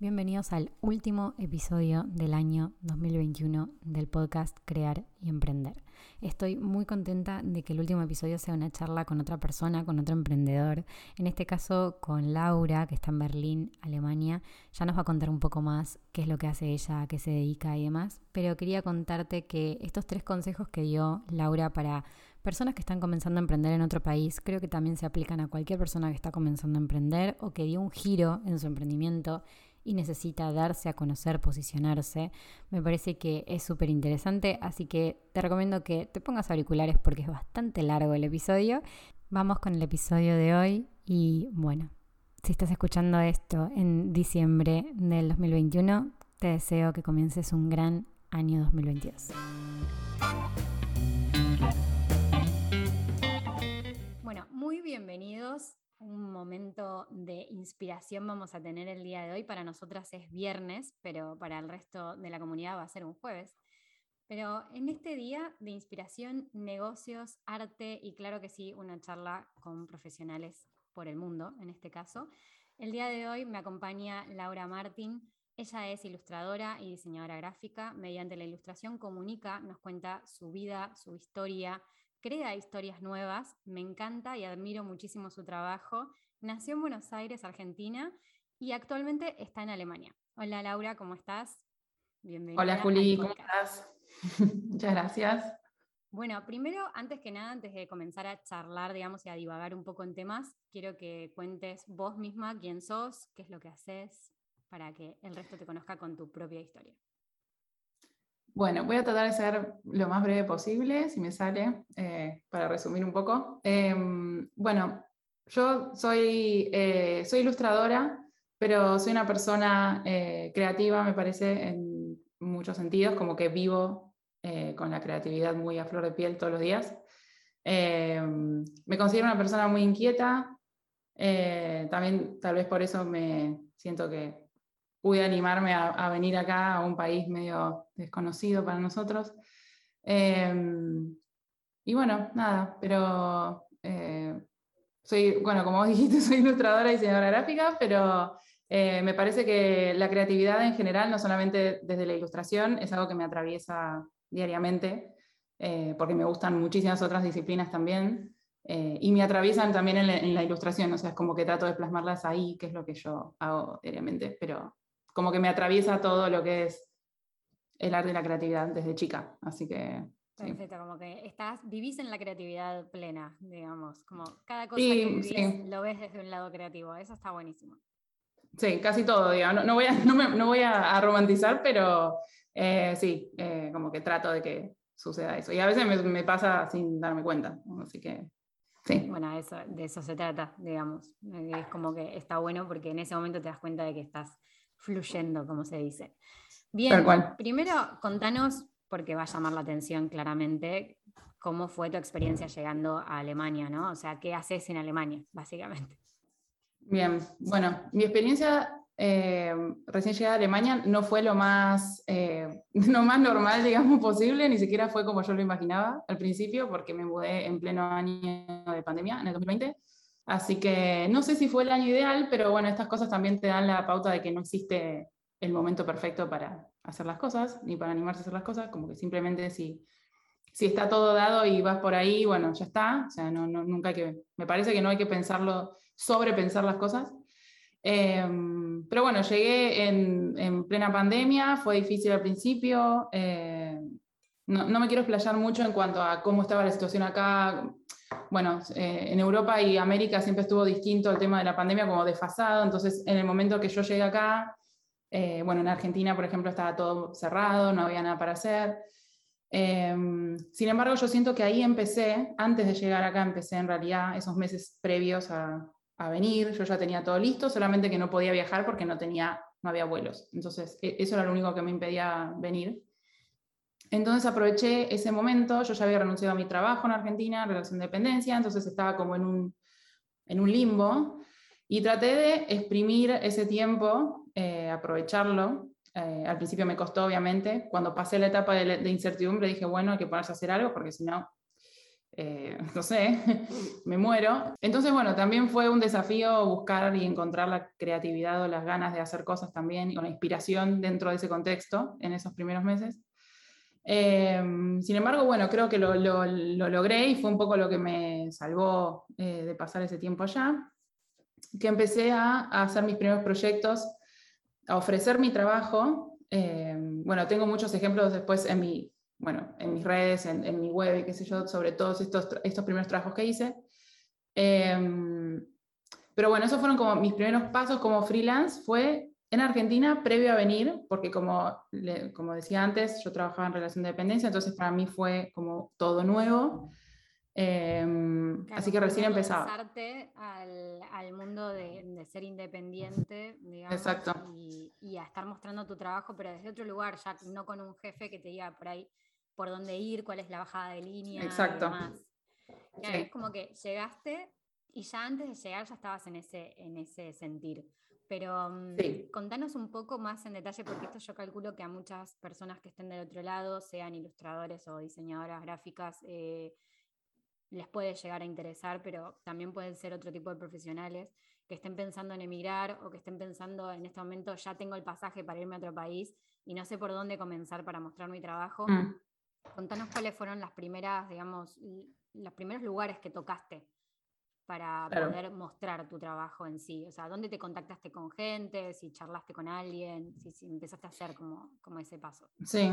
Bienvenidos al último episodio del año 2021 del podcast Crear y Emprender. Estoy muy contenta de que el último episodio sea una charla con otra persona, con otro emprendedor, en este caso con Laura, que está en Berlín, Alemania. Ya nos va a contar un poco más qué es lo que hace ella, a qué se dedica y demás, pero quería contarte que estos tres consejos que dio Laura para personas que están comenzando a emprender en otro país, creo que también se aplican a cualquier persona que está comenzando a emprender o que dio un giro en su emprendimiento y necesita darse a conocer, posicionarse. Me parece que es súper interesante, así que te recomiendo que te pongas auriculares porque es bastante largo el episodio. Vamos con el episodio de hoy y bueno, si estás escuchando esto en diciembre del 2021, te deseo que comiences un gran año 2022. Bueno, muy bienvenidos un momento de inspiración vamos a tener el día de hoy. Para nosotras es viernes, pero para el resto de la comunidad va a ser un jueves. Pero en este día de inspiración, negocios, arte y claro que sí, una charla con profesionales por el mundo, en este caso. El día de hoy me acompaña Laura Martín. Ella es ilustradora y diseñadora gráfica. Mediante la ilustración comunica, nos cuenta su vida, su historia, crea historias nuevas, me encanta y admiro muchísimo su trabajo. Nació en Buenos Aires, Argentina, y actualmente está en Alemania. Hola Laura, ¿cómo estás? Bienvenida. Hola Juli, ¿cómo estás? Muchas gracias. Bueno, primero, antes que nada, antes de comenzar a charlar, digamos, y a divagar un poco en temas, quiero que cuentes vos misma quién sos, qué es lo que haces, para que el resto te conozca con tu propia historia. Bueno, voy a tratar de ser lo más breve posible, si me sale, eh, para resumir un poco. Em, bueno, yo soy, eh, soy ilustradora, pero soy una persona eh, creativa, me parece, en muchos sentidos, como que vivo con la creatividad muy a flor de piel todos los días. Em, me considero una persona muy inquieta, también tal vez por eso me siento que pude animarme a, venir acá a un país medio desconocido para nosotros. Em, y bueno, nada, pero eh, soy, bueno, como vos dijiste, soy ilustradora y diseñadora gráfica, pero eh, me parece que la creatividad en general, no solamente desde la ilustración, es algo que me atraviesa diariamente, eh, porque me gustan muchísimas otras disciplinas también. y me atraviesan también en la, en la, ilustración, o sea, es como que trato de plasmarlas ahí, que es lo que yo hago diariamente, pero como que me atraviesa todo lo que es el arte y la creatividad desde chica. Así que. Perfecto, como que estás, vivís en la creatividad plena, digamos, como cada cosa que vivís lo ves desde un lado creativo, eso está buenísimo. Sí, casi todo, digamos. No, voy, a, no, me, no voy a, romantizar, pero eh, sí, eh, como que trato de que suceda eso. Y a veces me, me, pasa sin darme cuenta, así que sí. Bueno, eso, de eso se trata, digamos. Es como que está bueno porque en ese momento te das cuenta de que estás fluyendo, como se dice. Bien, primero contanos, porque va a llamar la atención claramente, cómo fue tu experiencia llegando a Alemania, ¿no? O sea, ¿qué haces en Alemania, básicamente? Bien, bueno, mi experiencia eh, recién llegada a Alemania no fue lo más, eh, lo más normal, digamos, posible, ni siquiera fue como yo lo imaginaba al principio, porque me mudé en pleno año de pandemia, en el 2020. Así que no sé si fue el año ideal, pero bueno, estas cosas también te dan la pauta de que no existe el momento perfecto para hacer las cosas, ni para animarse a hacer las cosas, como que simplemente si, si está todo dado y vas por ahí, bueno, ya está. O sea, no, nunca hay que, me parece que no hay que pensarlo, sobrepensar las cosas. Em, pero bueno, llegué en, plena pandemia, fue difícil al principio. Eh, no, no, me quiero explayar mucho en cuanto a cómo estaba la situación acá bueno, eh, en Europa y América siempre estuvo distinto el tema de la pandemia como desfasado, entonces en el momento que yo llegué acá, eh, bueno, en Argentina, por ejemplo, estaba todo cerrado, no había nada para hacer. Em, sin embargo, yo siento que ahí empecé, antes de llegar acá, empecé en realidad esos meses previos a, a venir, yo ya tenía todo listo, solamente que no podía viajar porque no tenía, no había vuelos. Entonces, e, eso era lo único que me impedía venir. Entonces aproveché ese momento, yo ya había renunciado a mi trabajo en Argentina, relación de dependencia, entonces estaba como en un, en un limbo y traté de exprimir ese tiempo, eh, aprovecharlo. Eh, al principio me costó, obviamente. Cuando pasé la etapa de, de, incertidumbre dije, bueno, hay que ponerse a hacer algo porque si no, eh, no sé, me muero. Entonces, bueno, también fue un desafío buscar y encontrar la creatividad o las ganas de hacer cosas también, o la inspiración dentro de ese contexto en esos primeros meses. Em, sin embargo, bueno, creo que lo, logré y fue un poco lo que me salvó eh, de pasar ese tiempo allá, que empecé a, hacer mis primeros proyectos, a ofrecer mi trabajo. Em, bueno, tengo muchos ejemplos después en, mi, bueno, en mis redes, en, mi web y qué sé yo, sobre todos estos, estos primeros trabajos que hice. Em, pero bueno, esos fueron como mis primeros pasos como freelance, fue en Argentina, previo a venir, porque como, como decía antes, yo trabajaba en relación de dependencia, entonces para mí fue como todo nuevo. Em, así que recién empezaba. Al, al mundo de, de, ser independiente, digamos, Exacto. Y, y, a estar mostrando tu trabajo, pero desde otro lugar, ya no con un jefe que te diga por ahí por dónde ir, cuál es la bajada de línea. Exacto. Y demás. Es como que llegaste y ya antes de llegar ya estabas en ese, en ese sentir. Pero mm, contanos un poco más en detalle, porque esto yo calculo que a muchas personas que estén del otro lado, sean ilustradores o diseñadoras gráficas, eh, les puede llegar a interesar, pero también pueden ser otro tipo de profesionales que estén pensando en emigrar o que estén pensando en este momento ya tengo el pasaje para irme a otro país y no sé por dónde comenzar para mostrar mi trabajo. Mm. Contanos cuáles fueron las primeras, digamos, los primeros lugares que tocaste para poder mostrar tu trabajo en sí? O sea, ¿dónde te contactaste con gente? Si charlaste con alguien, si, empezaste a hacer como, como, ese paso. Sí.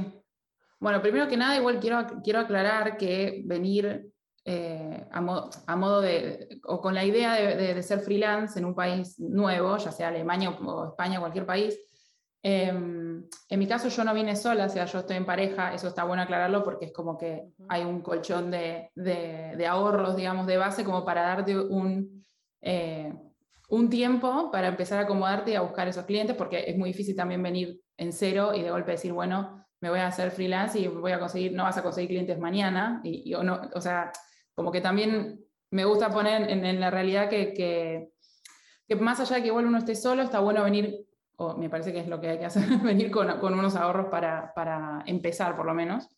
Bueno, primero que nada, igual quiero, quiero aclarar que venir eh, a, modo, de, o con la idea de, ser freelance en un país nuevo, ya sea Alemania o España, cualquier país, em, en mi caso yo no vine sola, o sea, yo estoy en pareja, eso está bueno aclararlo porque es como que hay un colchón de, de, ahorros, digamos, de base como para darte un, eh, un tiempo para empezar a acomodarte y a buscar esos clientes, porque es muy difícil también venir en cero y de golpe decir, bueno, me voy a hacer freelance y voy a conseguir, no vas a conseguir clientes mañana, y, o, no, o sea, como que también me gusta poner en, en la realidad que, que, que, más allá de que igual uno esté solo, está bueno venir o me parece que es lo que hay que hacer, venir con, unos ahorros para, empezar por lo menos.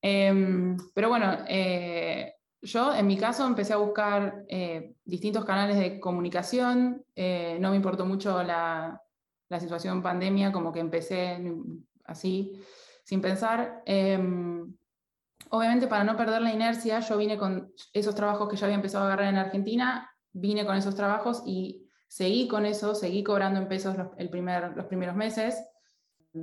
Em, pero bueno, eh, yo en mi caso empecé a buscar eh, distintos canales de comunicación, eh, no me importó mucho la, la, situación pandemia, como que empecé así, sin pensar. Em, obviamente para no perder la inercia, yo vine con esos trabajos que ya había empezado a agarrar en Argentina, vine con esos trabajos y Seguí con eso, seguí cobrando en pesos los, el primer, los primeros meses,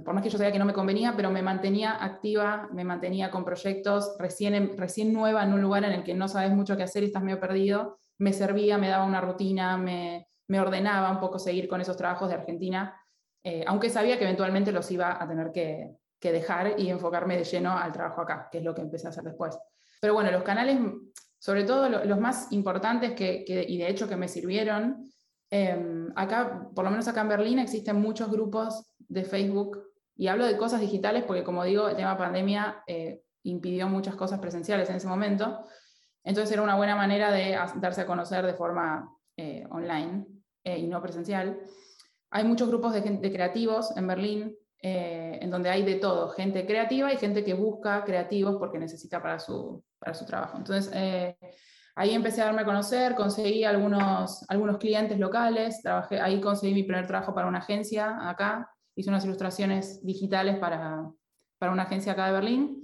por más que yo sabía que no me convenía, pero me mantenía activa, me mantenía con proyectos, recién, recién nueva en un lugar en el que no sabes mucho qué hacer y estás medio perdido, me servía, me daba una rutina, me, me ordenaba un poco seguir con esos trabajos de Argentina, eh, aunque sabía que eventualmente los iba a tener que, que, dejar y enfocarme de lleno al trabajo acá, que es lo que empecé a hacer después. Pero bueno, los canales, sobre todo los, más importantes que, que, y de hecho que me sirvieron, Em, acá, por lo menos acá en Berlín, existen muchos grupos de Facebook y hablo de cosas digitales porque, como digo, el tema pandemia eh, impidió muchas cosas presenciales en ese momento. Entonces era una buena manera de darse a conocer de forma eh, online eh, y no presencial. Hay muchos grupos de, gente, creativos en Berlín, en donde hay de todo, gente creativa y gente que busca creativos porque necesita para su, para su trabajo. Entonces, Ahí empecé a darme a conocer, conseguí algunos, algunos clientes locales, trabajé, ahí conseguí mi primer trabajo para una agencia acá, hice unas ilustraciones digitales para, para una agencia acá de Berlín.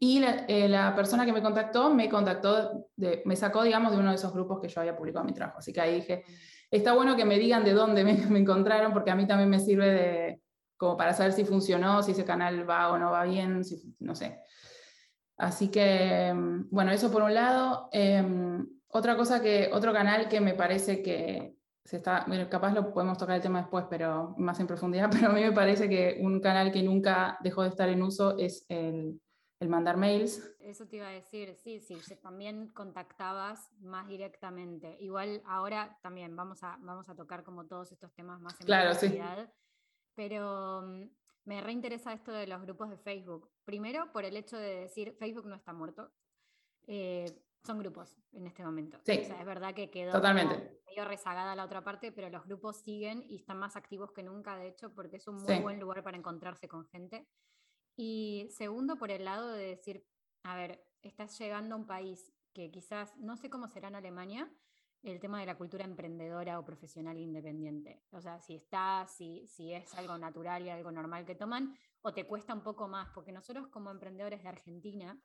Y la, eh, la, persona que me contactó me contactó, de, me sacó, digamos, de uno de esos grupos que yo había publicado mi trabajo. Así que ahí dije, está bueno que me digan de dónde me, me encontraron, porque a mí también me sirve de, como para saber si funcionó, si ese canal va o no va bien, si, no sé. Así que, mm, bueno, eso por un lado. Em, otra cosa que, otro canal que me parece que se está, bueno, capaz lo podemos tocar el tema después, pero más en profundidad, pero a mí me parece que un canal que nunca dejó de estar en uso es el, el mandar mails. Eso te iba a decir, sí, sí, también contactabas más directamente. Igual ahora también vamos a, vamos a tocar como todos estos temas más en claro, sí. Pero mm, me reinteresa esto de los grupos de Facebook. Primero, por el hecho de decir, Facebook no está muerto. Eh, son grupos en este momento. Sí, o sea, es verdad que quedó totalmente. medio rezagada la otra parte, pero los grupos siguen y están más activos que nunca, de hecho, porque es un muy buen lugar para encontrarse con gente. Y segundo, por el lado de decir, a ver, estás llegando a un país que quizás, no sé cómo será en Alemania, el tema de la cultura emprendedora o profesional independiente. O sea, si está, si, si es algo natural y algo normal que toman, o te cuesta un poco más, porque nosotros como emprendedores de Argentina,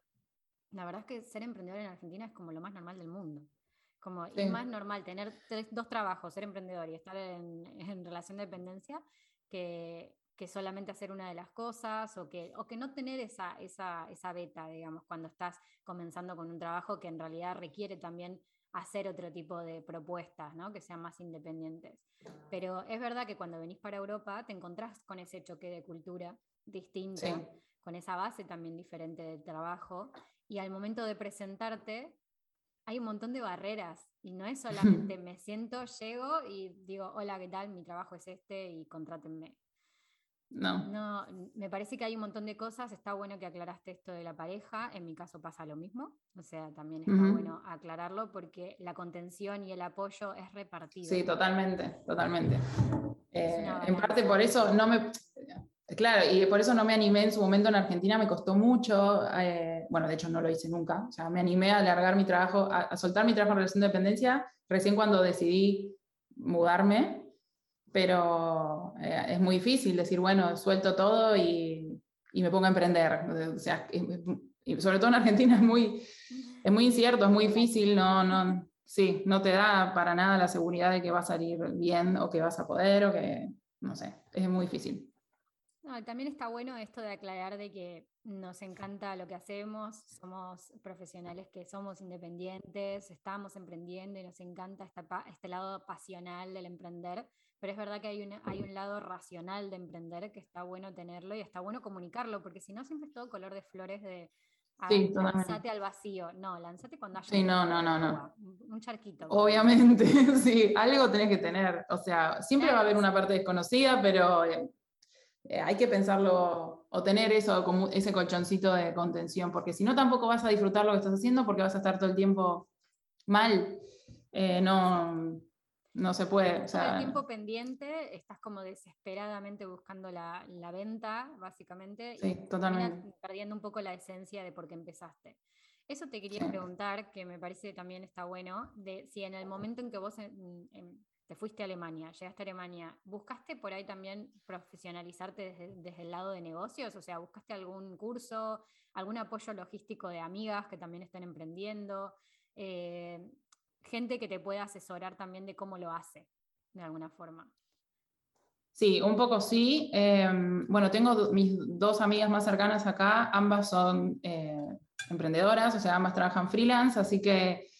la verdad es que ser emprendedor en Argentina es como lo más normal del mundo. Como es más normal tener dos trabajos, ser emprendedor y estar en, en relación de dependencia, que, que, solamente hacer una de las cosas o que, o que no tener esa, esa, esa beta, digamos, cuando estás comenzando con un trabajo que en realidad requiere también hacer otro tipo de propuestas, ¿no? que sean más independientes. Pero es verdad que cuando venís para Europa te encontrás con ese choque de cultura distinta, con esa base también diferente del trabajo, y al momento de presentarte hay un montón de barreras, y no es solamente me siento, llego y digo, hola, ¿qué tal? Mi trabajo es este y contrátenme. No. No, me parece que hay un montón de cosas. Está bueno que aclaraste esto de la pareja. En mi caso pasa lo mismo. O sea, también está bueno aclararlo porque la contención y el apoyo es repartido. Sí, totalmente, totalmente. Eh, en parte por eso no me. Claro, y por eso no me animé en su momento en Argentina, me costó mucho. Eh, bueno, de hecho no lo hice nunca. O sea, me animé a alargar mi trabajo, a, soltar mi trabajo en relación de dependencia recién cuando decidí mudarme pero eh, es muy difícil decir, bueno, suelto todo y, y, me pongo a emprender. O sea, y sobre todo en Argentina es muy, es muy incierto, es muy difícil, no, no, sí, no te da para nada la seguridad de que va a salir bien o que vas a poder o que, no sé, es muy difícil. No, también está bueno esto de aclarar de que nos encanta lo que hacemos, somos profesionales que somos independientes, estamos emprendiendo y nos encanta este, este lado pasional del emprender, pero es verdad que hay, hay un lado racional de emprender que está bueno tenerlo y está bueno comunicarlo, porque si no siempre es todo color de flores de ah, lanzate al vacío. No, lanzate cuando haya sí, no, no, no, no. un charquito. Obviamente, sí, algo tenés que tener. O sea, siempre va a haber una parte desconocida, pero eh, hay que pensarlo o tener eso como ese colchoncito de contención, porque si no tampoco vas a disfrutar lo que estás haciendo porque vas a estar todo el tiempo mal. Eh, no, no se puede. O sea, el tiempo pendiente, estás como desesperadamente buscando la, la venta, básicamente, sí, y totalmente. perdiendo un poco la esencia de por qué empezaste. Eso te quería preguntar, que me parece también está bueno, de si en el momento en que vos te fuiste a Alemania, llegaste a Alemania, ¿buscaste por ahí también profesionalizarte desde, el lado de negocios? O sea, ¿buscaste algún curso, algún apoyo logístico de amigas que también estén emprendiendo? Eh, gente que te pueda asesorar también de cómo lo hace, de alguna forma. Sí, un poco sí. Em, bueno, tengo mis dos amigas más cercanas acá, ambas son eh, emprendedoras, o sea, ambas trabajan freelance, así que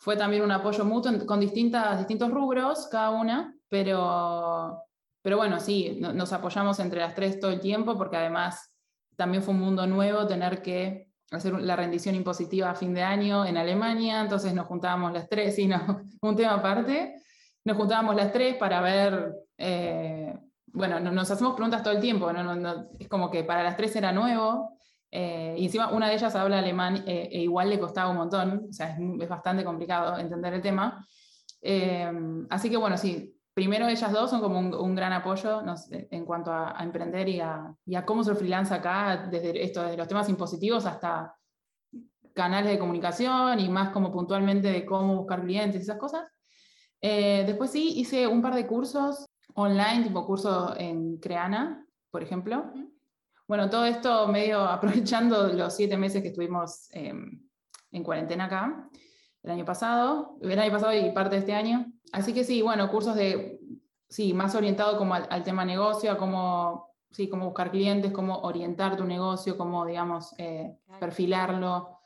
fue también un apoyo mutuo con distintas, distintos rubros cada una, pero, pero bueno, sí, nos apoyamos entre las tres todo el tiempo porque además también fue un mundo nuevo tener que hacer la rendición impositiva a fin de año en Alemania, entonces nos juntábamos las tres, y no, un tema aparte, nos juntábamos las tres para ver, eh, bueno, nos hacemos preguntas todo el tiempo, es como que para las tres era nuevo, eh, y encima una de ellas habla alemán eh, e igual le costaba un montón, o sea, es, bastante complicado entender el tema. Eh, así que bueno, sí, primero ellas dos son como un, gran apoyo en cuanto a, emprender y a, y a, cómo ser freelance acá, desde, esto, desde los temas impositivos hasta canales de comunicación y más como puntualmente de cómo buscar clientes y esas cosas. después sí, hice un par de cursos online, tipo curso en Creana, por ejemplo. Bueno, todo esto medio aprovechando los siete meses que estuvimos em, en cuarentena acá, el año pasado, el año pasado y parte de este año. Así que sí, bueno, cursos de, sí, más orientado como al, tema negocio, a cómo, sí, cómo buscar clientes, cómo orientar tu negocio, cómo, digamos, eh, perfilarlo.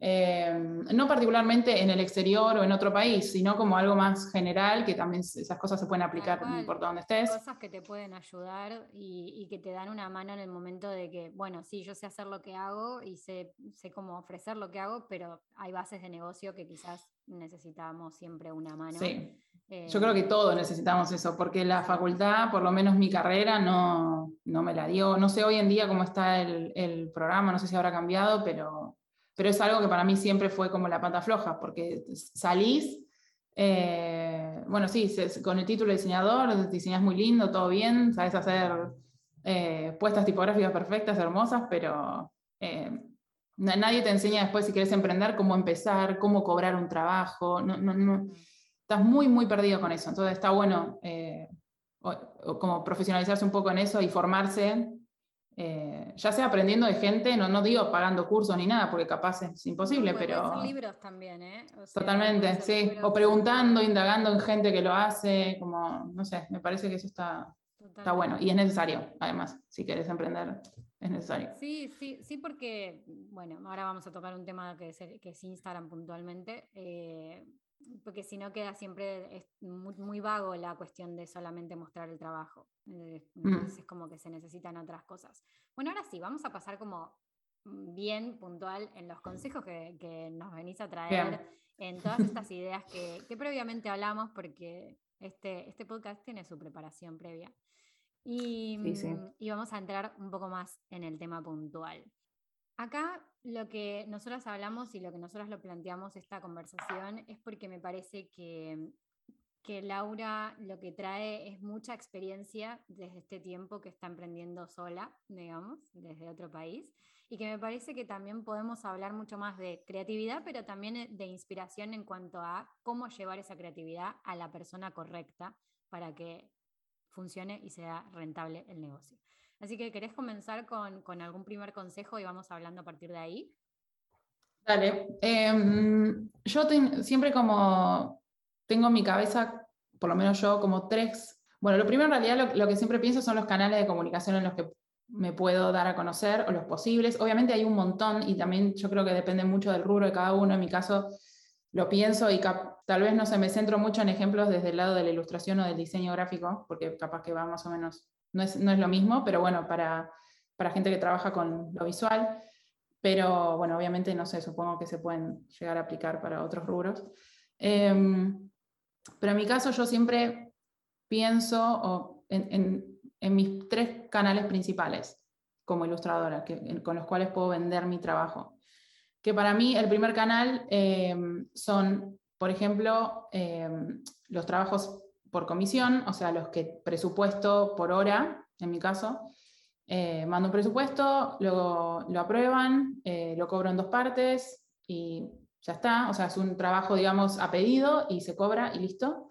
Em, no particularmente en el exterior o en otro país, sino como algo más general, que también esas cosas se pueden aplicar por donde estés. Cosas que te pueden ayudar y, que te dan una mano en el momento de que, bueno, sí, yo sé hacer lo que hago y sé, sé cómo ofrecer lo que hago, pero hay bases de negocio que quizás necesitamos siempre una mano. Sí. yo creo que todos necesitamos eso, porque la facultad, por lo menos mi carrera, no, no me la dio. No sé hoy en día cómo está el, el programa, no sé si habrá cambiado, pero pero es algo que para mí siempre fue como la pata floja, porque salís, eh, bueno, sí, con el título de diseñador, diseñas muy lindo, todo bien, sabes hacer eh, puestas tipográficas perfectas, hermosas, pero eh, Nadie te enseña después si quieres emprender cómo empezar, cómo cobrar un trabajo. No, no, no. Estás muy, muy perdido con eso. Entonces está bueno como profesionalizarse un poco en eso y formarse, eh, ya sea aprendiendo de gente, no, no digo pagando cursos ni nada, porque capaz es imposible, pero... libros también, ¿eh? totalmente, sí. O preguntando, indagando en gente que lo hace, como, no sé, me parece que eso está, está bueno y es necesario, además, si quieres emprender es necesario. Sí, sí, sí, porque, bueno, ahora vamos a tocar un tema que es, que es Instagram puntualmente, eh, porque si no queda siempre es muy, vago la cuestión de solamente mostrar el trabajo. Eh, mm. Entonces es como que se necesitan otras cosas. Bueno, ahora sí, vamos a pasar como bien puntual en los consejos que, que nos venís a traer, en todas estas ideas que, que, previamente hablamos, porque este, este podcast tiene su preparación previa. Y, mm, y vamos a entrar un poco más en el tema puntual. Acá lo que nosotros hablamos y lo que nosotros lo planteamos esta conversación es porque me parece que, que Laura lo que trae es mucha experiencia desde este tiempo que está emprendiendo sola, digamos, desde otro país, y que me parece que también podemos hablar mucho más de creatividad, pero también de inspiración en cuanto a cómo llevar esa creatividad a la persona correcta para que funcione y sea rentable el negocio. Así que, ¿querés comenzar con, algún primer consejo y vamos hablando a partir de ahí? Dale. Em, yo siempre como tengo en mi cabeza, por lo menos yo, como tres. Bueno, lo primero en realidad lo, que siempre pienso son los canales de comunicación en los que me puedo dar a conocer o los posibles. Obviamente hay un montón y también yo creo que depende mucho del rubro de cada uno. En mi caso lo pienso y tal vez no se me centro mucho en ejemplos desde el lado de la ilustración o del diseño gráfico, porque capaz que va más o menos no es, lo mismo, pero bueno, para, gente que trabaja con lo visual. Pero bueno, obviamente, no sé, supongo que se pueden llegar a aplicar para otros rubros. Em, pero en mi caso yo siempre pienso en, mis tres canales principales como ilustradora, con los cuales puedo vender mi trabajo. Que para mí el primer canal em, son, por ejemplo, em, los trabajos por comisión, o sea, los que presupuesto por hora, en mi caso, eh, mando un presupuesto, luego lo aprueban, eh, lo cobro en dos partes y ya está, o sea, es un trabajo, digamos, a pedido y se cobra y listo.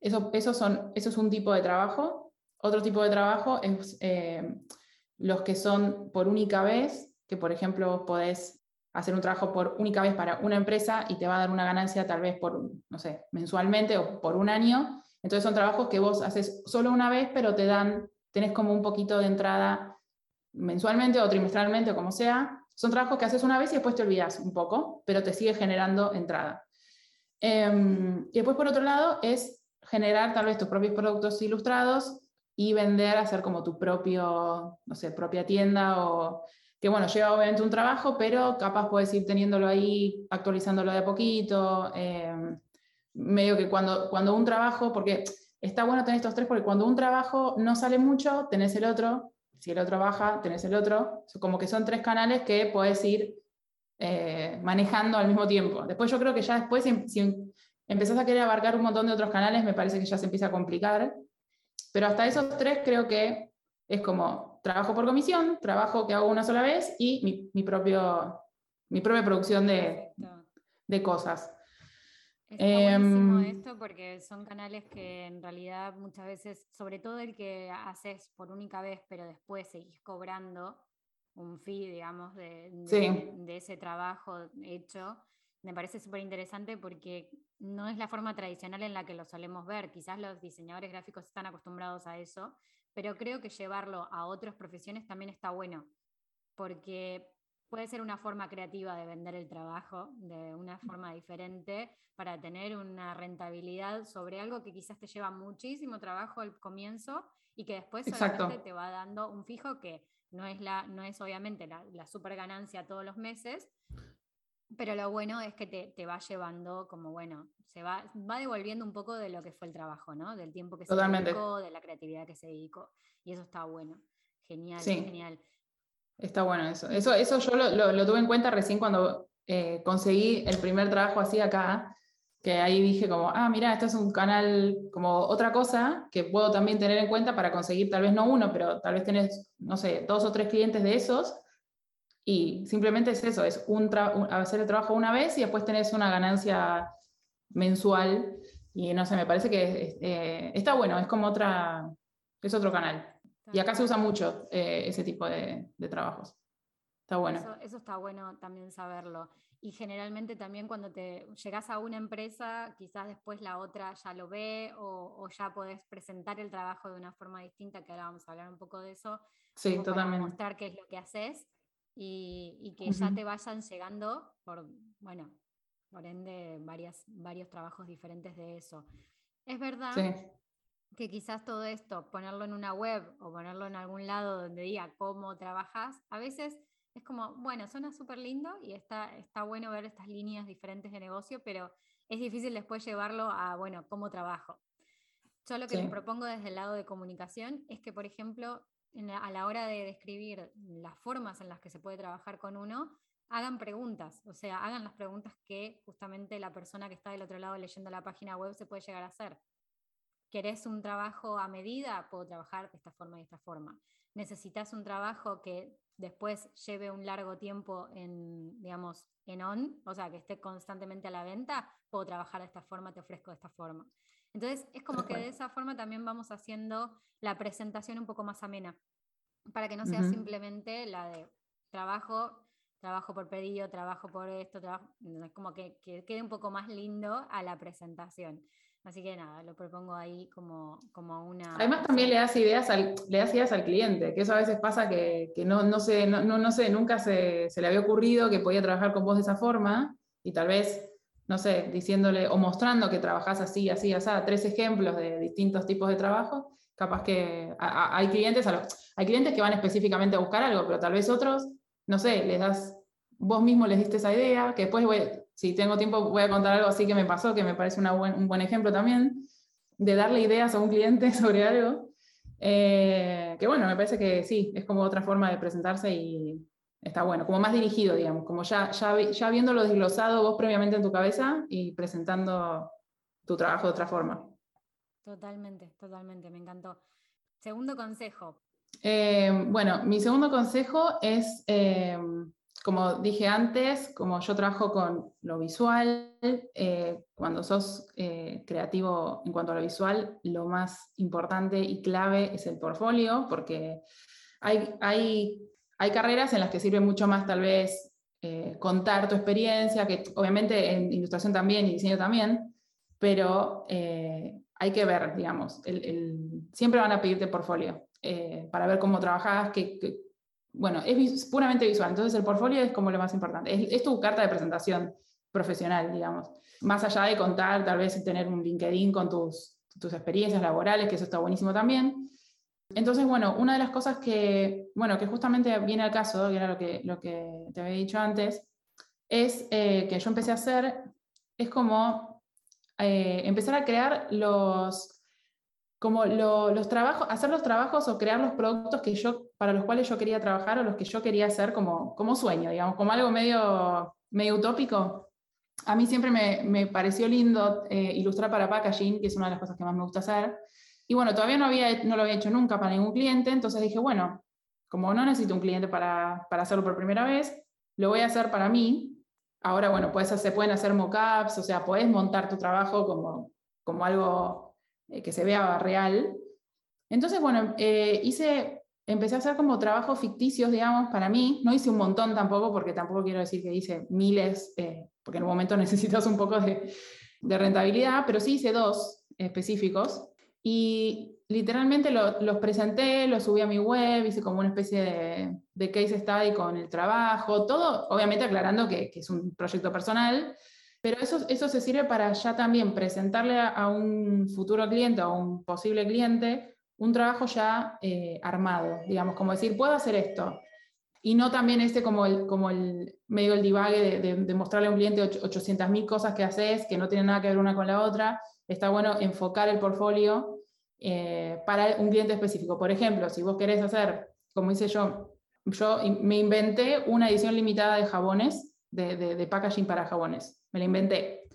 Eso, eso, son, eso es un tipo de trabajo. Otro tipo de trabajo es eh, los que son por única vez, que por ejemplo podés hacer un trabajo por única vez para una empresa y te va a dar una ganancia tal vez por, no sé, mensualmente o por un año, entonces son trabajos que vos haces solo una vez, pero te dan, tenés como un poquito de entrada mensualmente o trimestralmente o como sea. Son trabajos que haces una vez y después te olvidas un poco, pero te sigue generando entrada. Em, y después, por otro lado, es generar tal vez tus propios productos ilustrados y vender, hacer como tu propio, no sé, propia tienda o que bueno, lleva obviamente un trabajo, pero capaz puedes ir teniéndolo ahí, actualizándolo de a poquito. Eh, medio que cuando, cuando un trabajo, porque está bueno tener estos tres, porque cuando un trabajo no sale mucho, tenés el otro, si el otro baja, tenés el otro, como que son tres canales que puedes ir eh, manejando al mismo tiempo. Después yo creo que ya después, si, empezás a querer abarcar un montón de otros canales, me parece que ya se empieza a complicar, pero hasta esos tres creo que es como trabajo por comisión, trabajo que hago una sola vez y mi, mi propio, mi propia producción de, de cosas. Está buenísimo em, esto porque son canales que en realidad muchas veces, sobre todo el que haces por única vez, pero después seguís cobrando un fee, digamos, de, de, ese trabajo hecho, me parece súper interesante porque no es la forma tradicional en la que lo solemos ver. Quizás los diseñadores gráficos están acostumbrados a eso, pero creo que llevarlo a otras profesiones también está bueno, porque puede ser una forma creativa de vender el trabajo de una forma diferente para tener una rentabilidad sobre algo que quizás te lleva muchísimo trabajo al comienzo y que después solamente te va dando un fijo que no es, la, no es obviamente la, la super ganancia todos los meses, pero lo bueno es que te, va llevando como, bueno, se va, va devolviendo un poco de lo que fue el trabajo, ¿no? Del tiempo que se dedicó, de la creatividad que se dedicó. Y eso está bueno. Genial, genial. Está bueno eso. Eso, eso yo lo, tuve en cuenta recién cuando eh, conseguí el primer trabajo así acá, que ahí dije como, ah, mira, esto es un canal como otra cosa que puedo también tener en cuenta para conseguir tal vez no uno, pero tal vez tenés, no sé, dos o tres clientes de esos. y simplemente es eso, es un hacer el trabajo una vez y después tenés una ganancia mensual. Y no sé, me parece que eh, está bueno, es como otra, es otro canal. Y acá se usa mucho eh, ese tipo de, trabajos. Está bueno. Eso, está bueno también saberlo. Y generalmente también cuando te llegas a una empresa, quizás después la otra ya lo ve o, ya podés presentar el trabajo de una forma distinta, que ahora vamos a hablar un poco de eso. Sí, totalmente. Para mostrar qué es lo que haces y, que ya te vayan llegando por, bueno, por ende, varias, varios trabajos diferentes de eso. Es verdad que quizás todo esto, ponerlo en una web o ponerlo en algún lado donde diga cómo trabajas, a veces es como, bueno, suena súper lindo y está, está bueno ver estas líneas diferentes de negocio, pero es difícil después llevarlo a, bueno, cómo trabajo. Yo lo que les propongo desde el lado de comunicación es que, por ejemplo, a la hora de describir las formas en las que se puede trabajar con uno, hagan preguntas, o sea, hagan las preguntas que justamente la persona que está del otro lado leyendo la página web se puede llegar a hacer. ¿Querés un trabajo a medida? Puedo trabajar de esta forma y de esta forma. ¿Necesitas un trabajo que después lleve un largo tiempo en, digamos, en on, o sea, que esté constantemente a la venta? Puedo trabajar de esta forma, te ofrezco de esta forma. Entonces, es como que de esa forma también vamos haciendo la presentación un poco más amena, para que no sea simplemente la de trabajo, trabajo por pedido, trabajo por esto, trabajo, es como que, quede un poco más lindo a la presentación. Así que nada, lo propongo ahí como, como una... Además también le das, ideas al, le das ideas al cliente, que eso a veces pasa que, no, no, sé, no, no, sé, nunca se, se, le había ocurrido que podía trabajar con vos de esa forma y tal vez no sé, diciéndole o mostrando que trabajas así, así, así, tres ejemplos de distintos tipos de trabajo, capaz que hay clientes, hay clientes que van específicamente a buscar algo, pero tal vez otros, no sé, les das, vos mismo les diste esa idea, que después, voy, si tengo tiempo, voy a contar algo así que me pasó, que me parece un buen ejemplo también, de darle ideas a un cliente sobre algo. Eh, que bueno, me parece que sí, es como otra forma de presentarse y, está bueno, como más dirigido, digamos, como ya, ya, ya viéndolo desglosado vos previamente en tu cabeza y presentando tu trabajo de otra forma. Totalmente, totalmente, me encantó. Segundo consejo. Eh, bueno, mi segundo consejo es, eh, como dije antes, como yo trabajo con lo visual, eh, cuando sos creativo en cuanto a lo visual, lo más importante y clave es el portfolio, porque hay, hay hay carreras en las que sirve mucho más tal vez eh, contar tu experiencia, que obviamente en ilustración también y diseño también, pero eh, hay que ver, digamos, siempre van a pedirte portfolio eh, para ver cómo trabajas, que, bueno, es puramente visual, entonces el portfolio es como lo más importante, es, tu carta de presentación profesional, digamos, más allá de contar, tal vez tener un LinkedIn con tus, tus experiencias laborales, que eso está buenísimo también, entonces, bueno, una de las cosas que, bueno, que justamente viene al caso, que era lo que, lo que te había dicho antes, es eh, que yo empecé a hacer, es como eh, empezar a crear los, como los trabajos, hacer los trabajos o crear los productos que yo, para los cuales yo quería trabajar o los que yo quería hacer como, como sueño, digamos, como algo medio, medio utópico. A mí siempre me, me pareció lindo eh, ilustrar para packaging, que es una de las cosas que más me gusta hacer. Y bueno, todavía no, había, no lo había hecho nunca para ningún cliente, entonces dije, bueno, como no necesito un cliente para, para hacerlo por primera vez, lo voy a hacer para mí. Ahora, bueno, pues, se pueden hacer mockups, o sea, puedes montar tu trabajo como, como algo eh, que se vea real. Entonces, bueno, eh, hice, empecé a hacer como trabajos ficticios, digamos, para mí. No hice un montón tampoco, porque tampoco quiero decir que hice miles, eh, porque en un momento necesitas un poco de, de rentabilidad, pero sí hice dos específicos y literalmente los presenté, los subí a mi web, hice como una especie de, de, case study con el trabajo, todo obviamente aclarando que, que, es un proyecto personal, pero eso, eso se sirve para ya también presentarle a, un futuro cliente o a un posible cliente un trabajo ya eh, armado, digamos, como decir, puedo hacer esto. Y no también este como el, como el medio el divague de, de, mostrarle a un cliente 800.000 cosas que haces que no tienen nada que ver una con la otra, está bueno enfocar el portfolio eh, para un cliente específico. Por ejemplo, si vos querés hacer, como hice yo, yo me inventé una edición limitada de jabones, de, de, packaging para jabones. Me la inventé.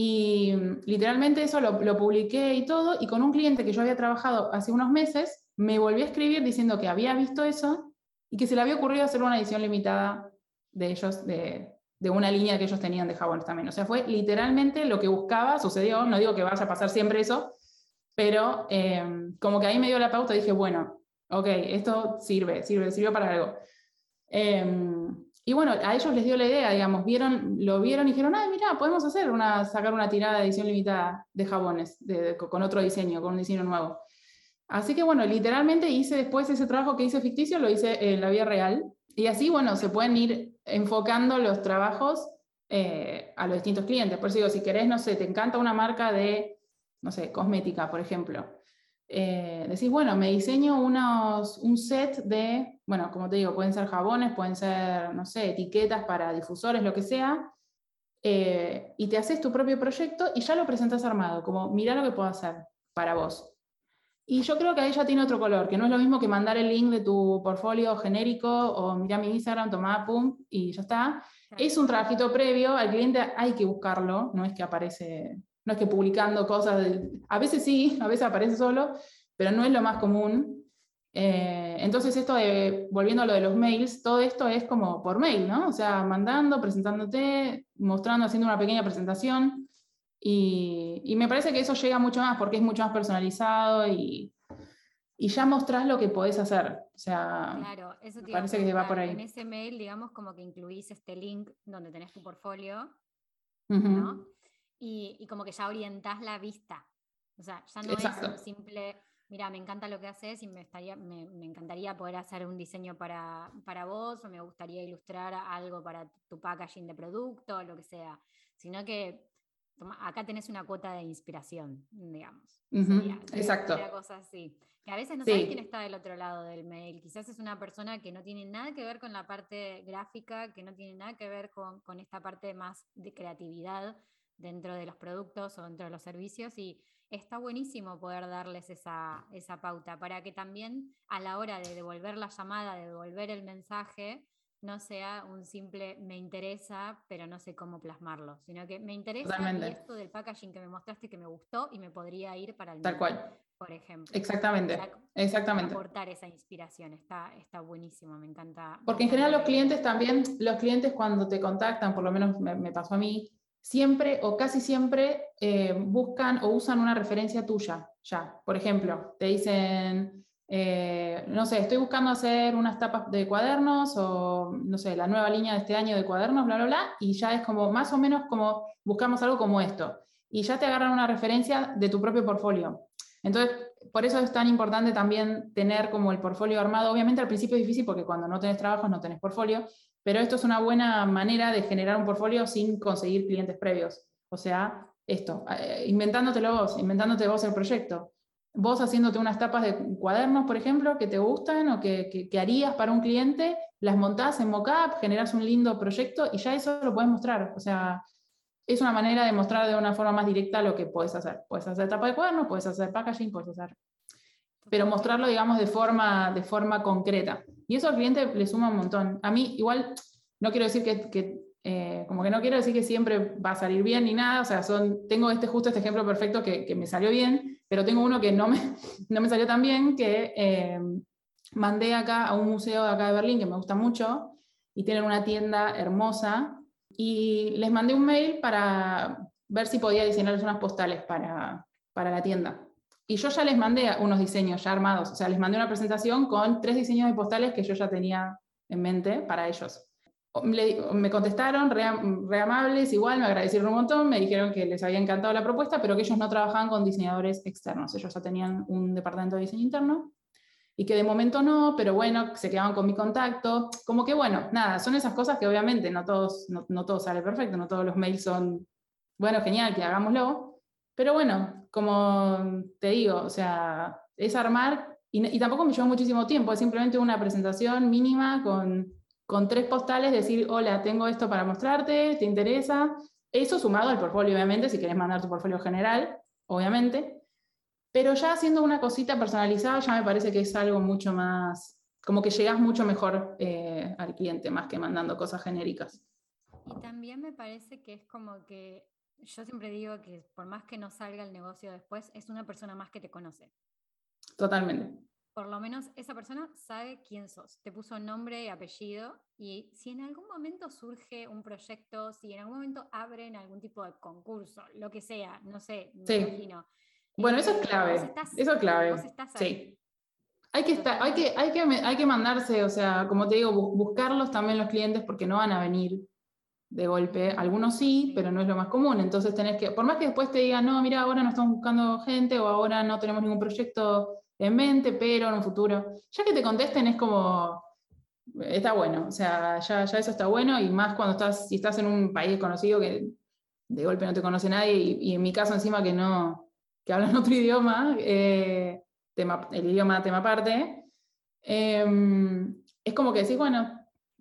Y literalmente eso lo, publiqué y todo, y con un cliente que yo había trabajado hace unos meses, me volví a escribir diciendo que había visto eso y que se le había ocurrido hacer una edición limitada de ellos, de, de una línea que ellos tenían de jabones también. O sea, fue literalmente lo que buscaba, sucedió, no digo que vaya a pasar siempre eso, pero eh, como que ahí me dio la pauta, dije, bueno, ok, esto sirve, sirve, sirvió para algo. Eh, y bueno, a ellos les dio la idea, digamos, vieron, lo vieron y dijeron, ah, mira, podemos hacer una, sacar una tirada de edición limitada de jabones, con otro diseño, con un diseño nuevo. Así que bueno, literalmente hice después ese trabajo que hice ficticio, lo hice en la vida real. Y así, bueno, se pueden ir enfocando los trabajos eh, a los distintos clientes. Por eso digo, si querés, no sé, te encanta una marca de, no sé, cosmética, por ejemplo. Eh, decís, bueno, me diseño unos, un set de, bueno, como te digo, pueden ser jabones, pueden ser, no sé, etiquetas para difusores, lo que sea, eh, y te haces tu propio proyecto y ya lo presentas armado, como mira lo que puedo hacer para vos. Y yo creo que ahí ya tiene otro color, que no es lo mismo que mandar el link de tu portfolio genérico o mira mi Instagram, toma, pum, y ya está. Es un trabajito previo, al cliente hay que buscarlo, no es que aparece, no es que publicando cosas, a veces sí, a veces aparece solo, pero no es lo más común. Eh, entonces esto de, volviendo a lo de los mails, todo esto es como por mail, ¿no? O sea, mandando, presentándote, mostrando, haciendo una pequeña presentación. Y, me parece que eso llega mucho más porque es mucho más personalizado y, y ya mostrás lo que podés hacer. O sea, claro, eso te parece que va por ahí. En ese mail, digamos, como que incluís este link donde tenés tu portfolio, ¿no? Y, y, como que ya orientás la vista. O sea, ya no es un simple, mira, me encanta lo que haces y me, estaría, me, me, encantaría poder hacer un diseño para, para vos o me gustaría ilustrar algo para tu packaging de producto, lo que sea. Sino que acá tenés una cuota de inspiración, digamos. exacto. Una cosa así. Que a veces no sabes quién está del otro lado del mail. Quizás es una persona que no tiene nada que ver con la parte gráfica, que no tiene nada que ver con, con esta parte más de creatividad dentro de los productos o dentro de los servicios y está buenísimo poder darles esa, esa pauta para que también a la hora de devolver la llamada, de devolver el mensaje, no sea un simple me interesa, pero no sé cómo plasmarlo, sino que me interesa esto del packaging que me mostraste que me gustó y me podría ir para el Tal cual. Por ejemplo. Exactamente. exactamente. Aportar esa inspiración, está, está buenísimo, me encanta. Porque en general los clientes también, los clientes cuando te contactan, por lo menos me, pasó a mí, siempre o casi siempre eh, buscan o usan una referencia tuya, ya. Por ejemplo, te dicen, eh, no sé, estoy buscando hacer unas tapas de cuadernos o, no sé, la nueva línea de este año de cuadernos, bla, bla, bla, y ya es como más o menos como buscamos algo como esto. Y ya te agarran una referencia de tu propio portfolio. Entonces, por eso es tan importante también tener como el portfolio armado. Obviamente al principio es difícil porque cuando no tenés trabajo no tenés portfolio, pero esto es una buena manera de generar un portfolio sin conseguir clientes previos. O sea, esto, eh, inventándotelo vos, inventándote vos el proyecto vos haciéndote unas tapas de cuadernos, por ejemplo, que te gustan o que, que, harías para un cliente, las montás en mockup, generas un lindo proyecto y ya eso lo puedes mostrar. O sea, es una manera de mostrar de una forma más directa lo que puedes hacer. Puedes hacer tapa de cuadernos, puedes hacer packaging, puedes hacer... Pero mostrarlo, digamos, de forma, de forma concreta. Y eso al cliente le suma un montón. A mí, igual, no quiero decir que, eh, como que no quiero decir que siempre va a salir bien ni nada, o sea, son, tengo este, justo este ejemplo perfecto que, que me salió bien, pero tengo uno que no me, no me salió tan bien, que eh, mandé acá a un museo de acá de Berlín que me gusta mucho y tienen una tienda hermosa y les mandé un mail para ver si podía diseñarles unas postales para, para la tienda. Y yo ya les mandé unos diseños ya armados, o sea, les mandé una presentación con tres diseños de postales que yo ya tenía en mente para ellos. Me contestaron re, amables, igual me agradecieron un montón, me dijeron que les había encantado la propuesta, pero que ellos no trabajaban con diseñadores externos, ellos ya tenían un departamento de diseño interno y que de momento no, pero bueno, se quedaban con mi contacto, como que bueno, nada, son esas cosas que obviamente no todos, no, no todo sale perfecto, no todos los mails son, bueno, genial, que hagámoslo, pero bueno, como te digo, o sea, es armar, y, y tampoco me llevó muchísimo tiempo, es simplemente una presentación mínima con con tres postales decir, hola, tengo esto para mostrarte, ¿te interesa? Eso sumado al portfolio, obviamente, si querés mandar tu portfolio general, obviamente. Pero ya haciendo una cosita personalizada ya me parece que es algo mucho más, como que llegas mucho mejor eh, al cliente, más que mandando cosas genéricas. Y también me parece que es como que, yo siempre digo que por más que no salga el negocio después, es una persona más que te conoce. Totalmente. por lo menos esa persona sabe quién sos, te puso nombre y apellido y si en algún momento surge un proyecto, si en algún momento abren algún tipo de concurso, lo que sea, no sé, me imagino. Bueno, eso es eh, clave. eso es clave. sí. Hay que, estar, hay, que, hay, que, hay que mandarse, o sea, como te digo, buscarlos también los clientes porque no van a venir de golpe. Algunos sí, pero no es lo más común. Entonces tenés que, por más que después te digan, no, mira, ahora no estamos buscando gente o ahora no tenemos ningún proyecto en mente, pero en un futuro. Ya que te contesten es como, está bueno, o sea, ya, ya eso está bueno y más cuando estás, si estás en un país desconocido que de golpe no te conoce nadie y, en mi caso encima que no, que hablan otro idioma, eh, tema, el idioma tema aparte, em, es como que decís, bueno,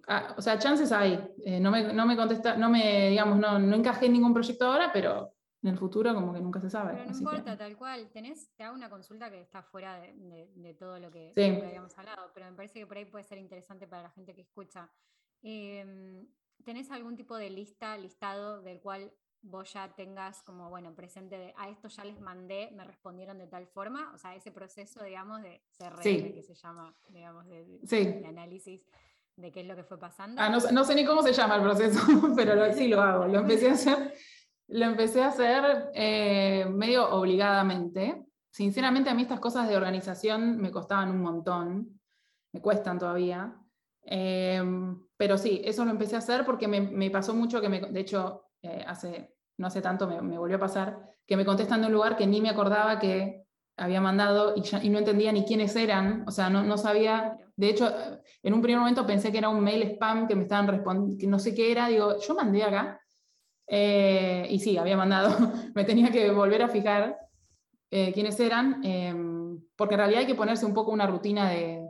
ah, o sea, chances hay, eh, no, me, no me contesta, no me, digamos, no, no encajé en ningún proyecto ahora, pero en el futuro como que nunca se sabe. Pero no importa, tal cual. Tenés, te hago una consulta que está fuera de, todo lo que, habíamos hablado, pero me parece que por ahí puede ser interesante para la gente que escucha. Em, ¿Tenés algún tipo de lista, listado del cual vos ya tengas como, bueno, presente de, a esto ya les mandé, me respondieron de tal forma? O sea, ese proceso, digamos, de CRM que se llama, digamos, de, análisis de qué es lo que fue pasando. Ah, no, no, sé ni cómo se llama el proceso, pero sí lo hago. Lo empecé a hacer lo empecé a hacer eh, medio obligadamente. Sinceramente a mí estas cosas de organización me costaban un montón, me cuestan todavía. Eh, pero sí, eso lo empecé a hacer porque me, pasó mucho que, me, de hecho, eh, hace, no hace tanto me, volvió a pasar, que me contestan de un lugar que ni me acordaba que había mandado y, no entendía ni quiénes eran, o sea, no, no, sabía, de hecho, en un primer momento pensé que era un mail spam que me estaban respondiendo, que no sé qué era, digo, yo mandé acá, eh, y sí, había mandado, me tenía que volver a fijar eh, quiénes eran, em, porque en realidad hay que ponerse un poco una rutina de,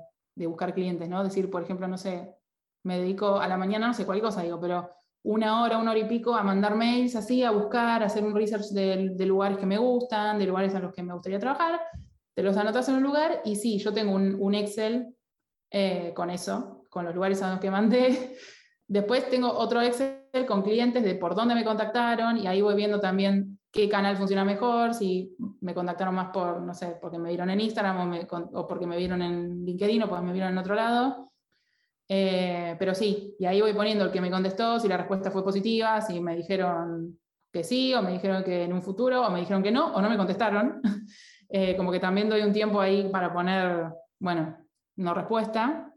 buscar clientes, ¿no? Decir, por ejemplo, no sé, me dedico a la mañana, no sé cuál cosa, digo, pero una hora, una hora y pico a mandar mails así, a buscar, a hacer un research de, lugares que me gustan, de lugares a los que me gustaría trabajar, te los anotas en un lugar y sí, yo tengo un Excel eh, con eso, con los lugares a los que mandé, Después tengo otro Excel con clientes de por dónde me contactaron y ahí voy viendo también qué canal funciona mejor, si me contactaron más por, no sé, porque me vieron en Instagram o, porque me vieron en LinkedIn o porque me vieron en otro lado. Eh, pero sí, y ahí voy poniendo el que me contestó, si la respuesta fue positiva, si me dijeron que sí, o me dijeron que en un futuro, o me dijeron que no, o no me contestaron. Eh, como que también doy un tiempo ahí para poner, bueno, no respuesta.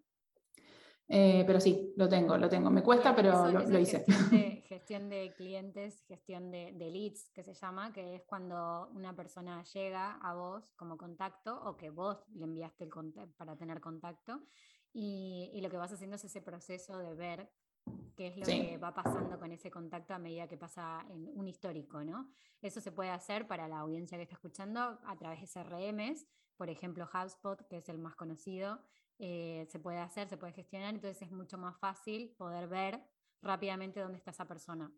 Eh, pero sí, lo tengo, lo tengo. Me cuesta, pero lo, hice. Gestión de, clientes, gestión de, leads, que se llama, que es cuando una persona llega a vos como contacto o que vos le enviaste el para tener contacto y, y, lo que vas haciendo es ese proceso de ver qué es lo que va pasando con ese contacto a medida que pasa en un histórico, ¿no? Eso se puede hacer para la audiencia que está escuchando a través de CRMs, por ejemplo HubSpot, que es el más conocido, eh, se puede hacer, se puede gestionar, entonces es mucho más fácil poder ver rápidamente dónde está esa persona.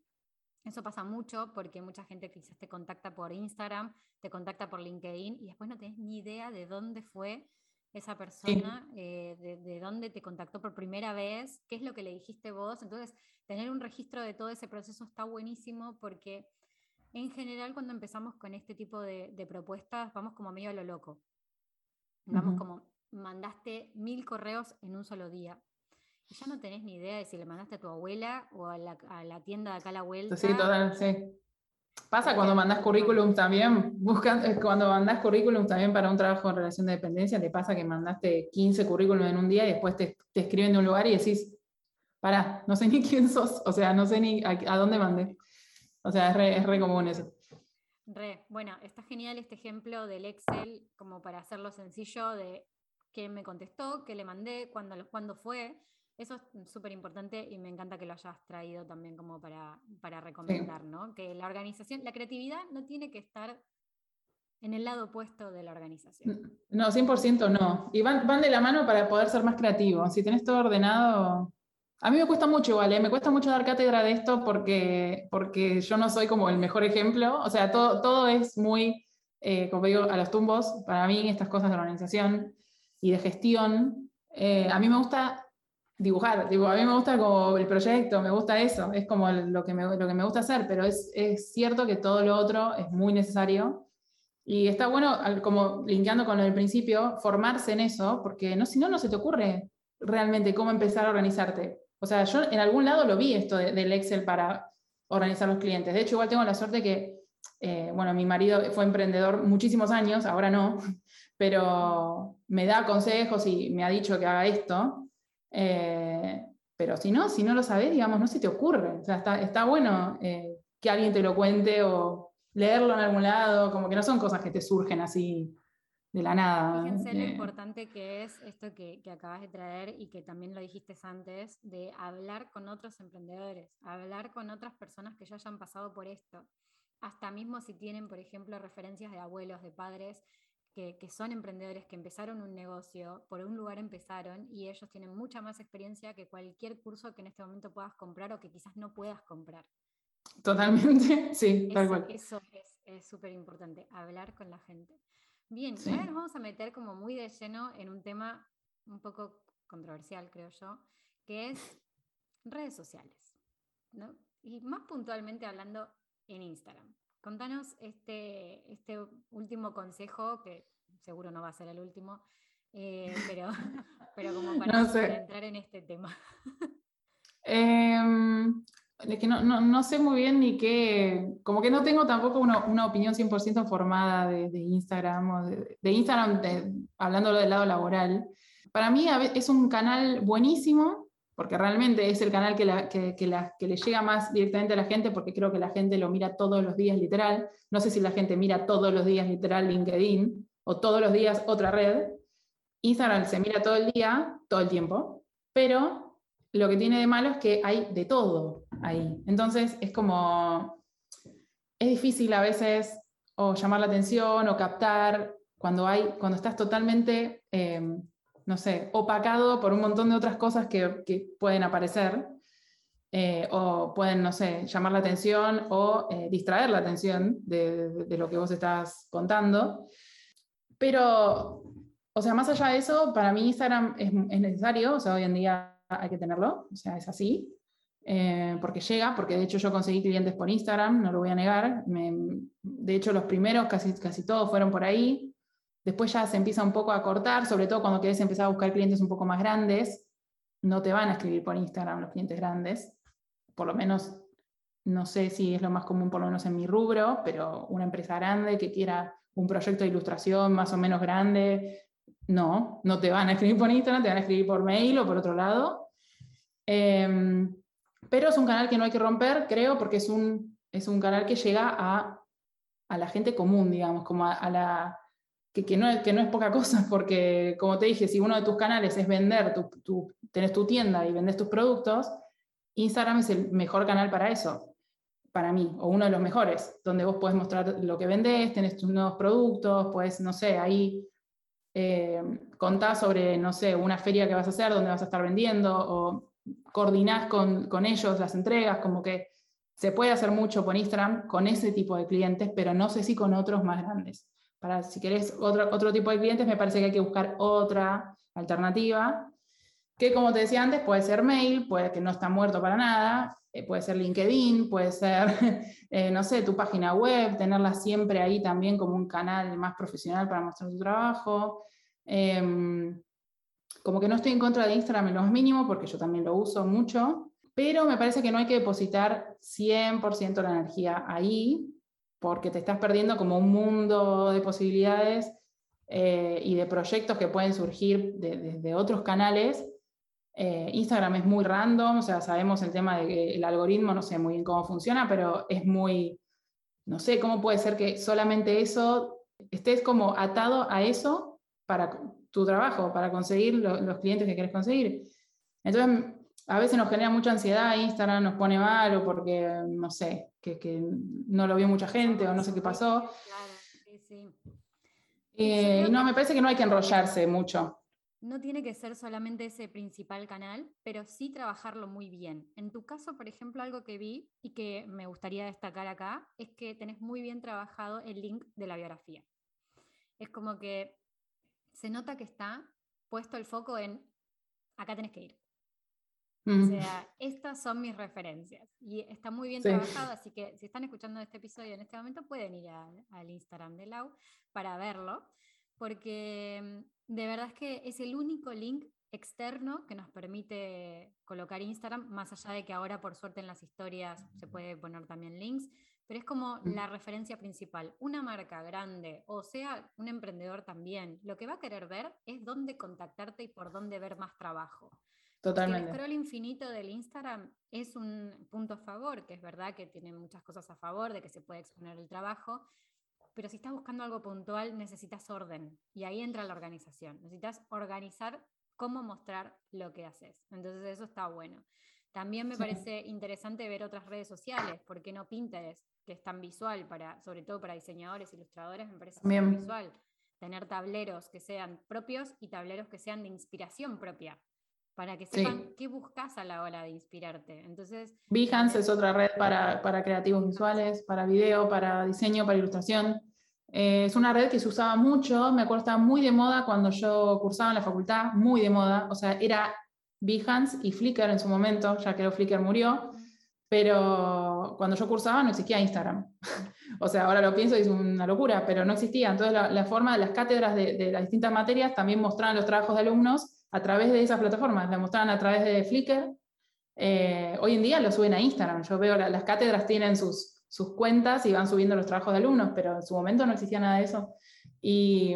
Eso pasa mucho porque mucha gente quizás te contacta por Instagram, te contacta por LinkedIn y después no tenés ni idea de dónde fue esa persona, eh, de, de, dónde te contactó por primera vez, qué es lo que le dijiste vos. Entonces, tener un registro de todo ese proceso está buenísimo porque en general cuando empezamos con este tipo de, propuestas vamos como medio a lo loco. Vamos como, mandaste mil correos en un solo día. Y ya no tenés ni idea de si le mandaste a tu abuela o a la, tienda de acá a la vuelta. Sí, total, sí. Pasa cuando mandas currículum también, buscan, eh, cuando mandas currículum también para un trabajo en relación de dependencia, te pasa que mandaste 15 currículum en un día y después te, escriben de un lugar y decís, pará, no sé ni quién sos, o sea, no sé ni a, dónde mandé. O sea, es re, es re común eso. Re, bueno, está genial este ejemplo del Excel como para hacerlo sencillo de qué me contestó, qué le mandé, cuándo, cuándo fue. Eso es súper importante y me encanta que lo hayas traído también como para, para recomendar, ¿no? Que la organización, la creatividad no tiene que estar en el lado opuesto de la organización. No, 100% no. Y van, van de la mano para poder ser más creativos. Si tenés todo ordenado... A mí me cuesta mucho igual, ¿eh? me cuesta mucho dar cátedra de esto porque, porque yo no soy como el mejor ejemplo. O sea, todo, todo es muy, eh, como digo, a los tumbos para mí estas cosas de organización y de gestión, eh, a mí me gusta dibujar, digo, a mí me gusta como el proyecto, me gusta eso, es como lo que me, lo que me gusta hacer, pero es, es cierto que todo lo otro es muy necesario Y está bueno, como linkeando con del principio, formarse en eso, porque no, si no, no se te ocurre realmente cómo empezar a organizarte. O sea, yo en algún lado lo vi esto del Excel para organizar los clientes. De hecho, igual tengo la suerte que, eh, bueno, mi marido fue emprendedor muchísimos años, ahora no, pero me da consejos y me ha dicho que haga esto. Eh, pero si no, si no lo sabes, digamos, no se te ocurre. O sea, está, bueno eh, que alguien te lo cuente o leerlo en algún lado, como que no son cosas que te surgen así de la nada. Fíjense lo importante que es esto que, que, acabas de traer y que también lo dijiste antes, de hablar con otros emprendedores, hablar con otras personas que ya hayan pasado por esto. Hasta mismo si tienen, por ejemplo, referencias de abuelos, de padres que, que, son emprendedores que empezaron un negocio, por un lugar empezaron y ellos tienen mucha más experiencia que cualquier curso que en este momento puedas comprar o que quizás no puedas comprar. Totalmente, sí, tal cual. Eso es súper importante, hablar con la gente. Bien, ahora nos vamos a meter como muy de lleno en un tema un poco controversial, creo yo, que es redes sociales, ¿no? Y más puntualmente hablando en Instagram. Contanos este, este último consejo, que seguro no va a ser el último, eh, pero, pero como para, entrar en este tema. Em, es que no, no, no, sé muy bien ni qué, como que no tengo tampoco una, una opinión 100% formada de, de, Instagram, o de, de Instagram hablando del lado laboral. Para mí es un canal buenísimo, porque realmente es el canal que, la, que, que, la, que, le llega más directamente a la gente, porque creo que la gente lo mira todos los días literal. No sé si la gente mira todos los días literal LinkedIn o todos los días otra red. Instagram se mira todo el día, todo el tiempo, pero lo que tiene de malo es que hay de todo ahí. Entonces es como, es difícil a veces o llamar la atención o captar cuando, hay, cuando estás totalmente... Eh, no sé, opacado por un montón de otras cosas que, pueden aparecer eh, o pueden, no sé, llamar la atención o eh, distraer la atención de, de, lo que vos estás contando. Pero, o sea, más allá de eso, para mí Instagram es, es necesario, o sea, hoy en día hay que tenerlo, o sea, es así. Eh, porque llega, porque de hecho yo conseguí clientes por Instagram, no lo voy a negar. Me, de hecho, los primeros casi, casi todos fueron por ahí. Después ya se empieza un poco a cortar, sobre todo cuando quieres empezar a buscar clientes un poco más grandes. No te van a escribir por Instagram los clientes grandes. Por lo menos, no sé si es lo más común, por lo menos en mi rubro, pero una empresa grande que quiera un proyecto de ilustración más o menos grande, no, no te van a escribir por Instagram, te van a escribir por mail o por otro lado. Em, pero es un canal que no hay que romper, creo, porque es un, es un canal que llega a, a la gente común, digamos, como a la, que, no es, que no es poca cosa, porque como te dije, si uno de tus canales es vender, tu, tu, tenés tu tienda y vendes tus productos, Instagram es el mejor canal para eso, para mí, o uno de los mejores, donde vos podés mostrar lo que vendés, tenés tus nuevos productos, puedes, no sé, ahí eh, contás sobre, no sé, una feria que vas a hacer, donde vas a estar vendiendo, o coordinás con, con ellos las entregas, como que se puede hacer mucho por Instagram con ese tipo de clientes, pero no sé si con otros más grandes. Para si querés otro, otro tipo de clientes, me parece que hay que buscar otra alternativa, que como te decía antes, puede ser mail, puede que no está muerto para nada, eh, puede ser LinkedIn, puede ser, eh, no sé, tu página web, tenerla siempre ahí también como un canal más profesional para mostrar tu trabajo. Em, como que no estoy en contra de Instagram en lo más mínimo, porque yo también lo uso mucho, pero me parece que no hay que depositar 100% la energía ahí, porque te estás perdiendo como un mundo de posibilidades eh, y de proyectos que pueden surgir desde otros canales. Eh, Instagram es muy random, o sea, sabemos el tema de que el algoritmo, no sé muy bien cómo funciona, pero es muy, no sé, cómo puede ser que solamente eso, estés como atado a eso para tu trabajo, para conseguir los clientes que quieres conseguir. Entonces, a veces nos genera mucha ansiedad, Instagram nos pone mal o porque, no sé, que, que no lo vio mucha gente o no sé qué pasó. Claro, sí, sí. Eh, no, me parece que no hay que enrollarse mucho. No tiene que ser solamente ese principal canal, pero sí trabajarlo muy bien. En tu caso, por ejemplo, algo que vi y que me gustaría destacar acá es que tenés muy bien trabajado el link de la biografía. Es como que se nota que está puesto el foco en acá tenés que ir O sea, estas son mis referencias y está muy bien trabajado, así que si están escuchando este episodio en este momento pueden ir al Instagram de Lau para verlo, porque mm, de verdad es que es el único link externo que nos permite colocar Instagram, más allá de que ahora por suerte en las historias se puede poner también links, pero es como mm. la referencia principal. Una marca grande, o sea, un emprendedor también, lo que va a querer ver es dónde contactarte y por dónde ver más trabajo. Totalmente. el scroll infinito del Instagram es un punto a favor, que es verdad que tiene muchas cosas a favor, de que se puede exponer el trabajo, pero si estás buscando algo puntual necesitas orden y ahí entra la organización. Necesitas organizar cómo mostrar lo que haces. Entonces eso está bueno. También me parece interesante ver otras redes sociales, ¿por qué no Pinterest, que es tan visual para, sobre todo para diseñadores, ilustradores, me parece muy visual. Tener tableros que sean propios y tableros que sean de inspiración propia para que sepan qué buscas a la hora de inspirarte. Entonces, Behance es otra red para, para creativos visuales, para video, para diseño, para ilustración. Eh, es una red que se usaba mucho, me acuerdo estaba muy de moda cuando yo cursaba en la facultad, muy de moda, o sea, era Behance y Flickr en su momento, ya que Flickr murió, pero cuando yo cursaba no existía Instagram. o sea, ahora lo pienso y es una locura, pero no existía. Entonces la, forma de las cátedras de, de, las distintas materias también mostraban los trabajos de alumnos a través de esas plataformas, la mostraban a través de Flickr. Eh, hoy en día lo suben a Instagram. Yo veo las cátedras tienen sus, sus cuentas y van subiendo los trabajos de alumnos, pero en su momento no existía nada de eso. Y,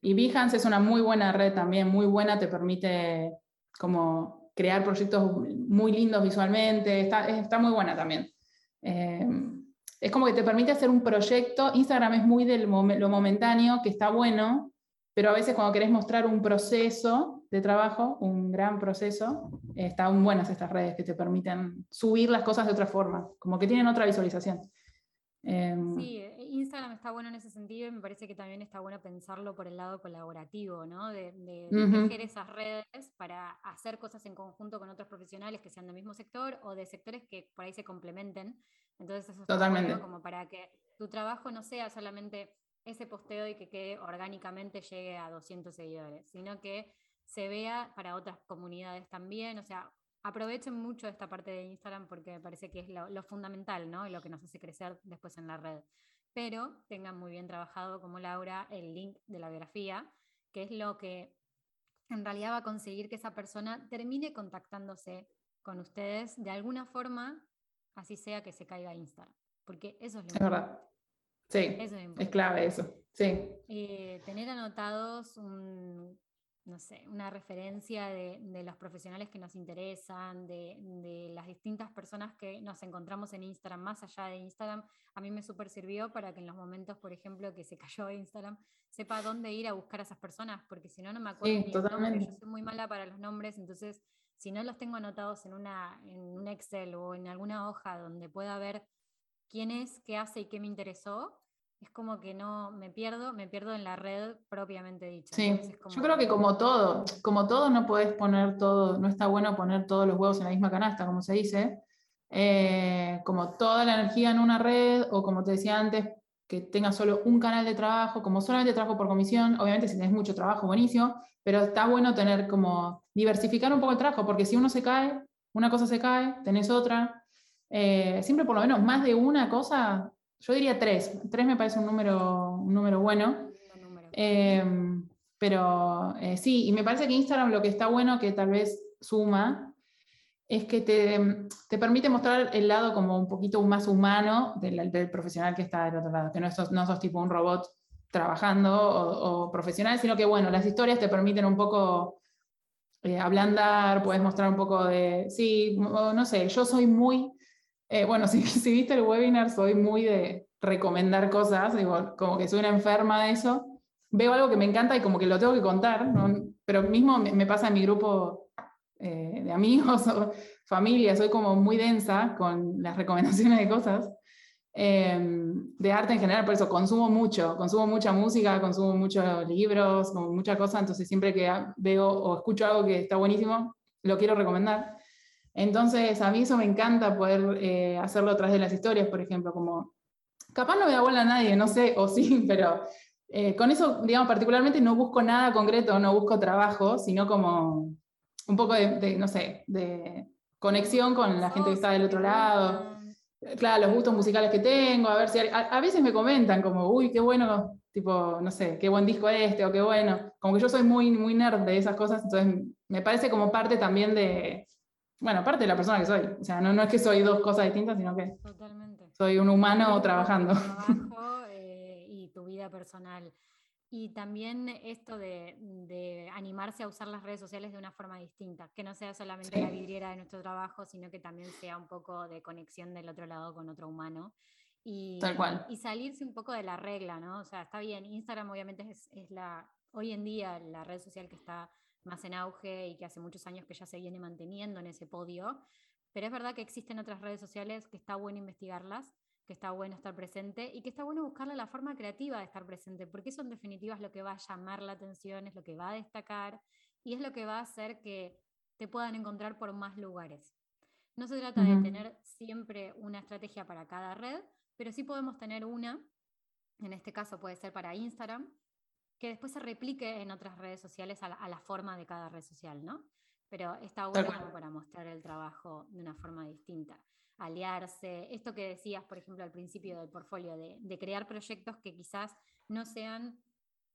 y Behance es una muy buena red también, muy buena, te permite como crear proyectos muy lindos visualmente, está, está muy buena también. Eh, es como que te permite hacer un proyecto, Instagram es muy de lo momentáneo, que está bueno, pero a veces cuando querés mostrar un proceso de trabajo, un gran proceso, están buenas estas redes que te permiten subir las cosas de otra forma, como que tienen otra visualización. Em, sí, eh, Instagram está bueno en ese sentido y me parece que también está bueno pensarlo por el lado colaborativo, ¿no? De, de, esas redes para hacer cosas en conjunto con otros profesionales que sean del mismo sector o de sectores que por ahí se complementen. Entonces eso está bueno como para que tu trabajo no sea solamente ese posteo y que quede orgánicamente llegue a 200 seguidores, sino que se vea para otras comunidades también. O sea, aprovechen mucho esta parte de Instagram porque me parece que es lo, fundamental, ¿no? Y lo que nos hace crecer después en la red. Pero tengan muy bien trabajado, como Laura, el link de la biografía, que es lo que en realidad va a conseguir que esa persona termine contactándose con ustedes de alguna forma, así sea que se caiga Instagram. Porque eso es lo es verdad. Sí, es, clave eso. Sí. Eh, tener anotados no sé, una referencia de, los profesionales que nos interesan, de, las distintas personas que nos encontramos en Instagram, más allá de Instagram, a mí me súper sirvió para que en los momentos, por ejemplo, que se cayó Instagram, sepa dónde ir a buscar a esas personas, porque si no, no me acuerdo. Sí, totalmente. Yo soy muy mala para los nombres, entonces, si no los tengo anotados en, una, en un Excel o en alguna hoja donde pueda ver quién es, qué hace y qué me interesó, es como que no me pierdo, me pierdo en la red propiamente dicha. Sí, yo creo que como todo, como todo no puedes poner todo, no está bueno poner todos los huevos en la misma canasta, como se dice, eh, como toda la energía en una red, o como te decía antes, que tengas solo un canal de trabajo, como solamente trabajo por comisión, obviamente si tienes mucho trabajo, buenísimo, pero está bueno tener como diversificar un poco el trabajo, porque si uno se cae, una cosa se cae, tenés otra, eh, siempre por lo menos más de una cosa yo diría tres. Tres me parece un número, un número bueno. Em, pero eh, sí, y me parece que Instagram lo que está bueno, que tal vez suma, es que te, te permite mostrar el lado como un poquito más humano del, del, profesional que está del otro lado, que no sos, no sos tipo un robot trabajando o, profesional, sino que bueno, las historias te permiten un poco eh, ablandar, puedes mostrar un poco de, sí, no sé, yo soy muy eh, bueno, si, si, viste el webinar, soy muy de recomendar cosas, digo, como que soy una enferma de eso. Veo algo que me encanta y como que lo tengo que contar, pero mismo me, pasa en mi grupo eh, de amigos o familia, soy como muy densa con las recomendaciones de cosas. Em, de arte en general, por eso consumo mucho, consumo mucha música, consumo muchos libros, como mucha cosa, entonces siempre que veo o escucho algo que está buenísimo, lo quiero recomendar. Entonces, a mí eso me encanta poder eh, hacerlo a través de las historias, por ejemplo, como, capaz no me da bola a nadie, no sé, o sí, pero eh, con eso, digamos, particularmente no busco nada concreto, no busco trabajo, sino como un poco de, no sé, de conexión con la gente que está del otro lado. Claro, los gustos musicales que tengo, a ver si a, veces me comentan como, uy, qué bueno, tipo, no sé, qué buen disco este o qué bueno. Como que yo soy muy, muy nerd de esas cosas, entonces me parece como parte también de, bueno, parte de la persona que soy. O sea, no, no es que soy dos cosas distintas, sino que soy un humano trabajando. Trabajo eh, y tu vida personal. Y también esto de, animarse a usar las redes sociales de una forma distinta, que no sea solamente la vidriera de nuestro trabajo, sino que también sea un poco de conexión del otro lado con otro humano. Y, Tal cual. y salirse un poco de la regla, ¿no? O sea, está bien, Instagram obviamente es, es la, hoy en día la red social que está más en auge y que hace muchos años que ya se viene manteniendo en ese podio, pero es verdad que existen otras redes sociales que está bueno investigarlas que está bueno estar presente y que está bueno buscarle la forma creativa de estar presente, porque eso en definitiva es lo que va a llamar la atención, es lo que va a destacar y es lo que va a hacer que te puedan encontrar por más lugares. No se trata de tener siempre una estrategia para cada red, pero sí podemos tener una, en este caso puede ser para Instagram, que después se replique en otras redes sociales a la, forma de cada red social, ¿no? Pero está bueno para mostrar el trabajo de una forma distinta aliarse, esto que decías, por ejemplo, al principio del portfolio, de, crear proyectos que quizás no sean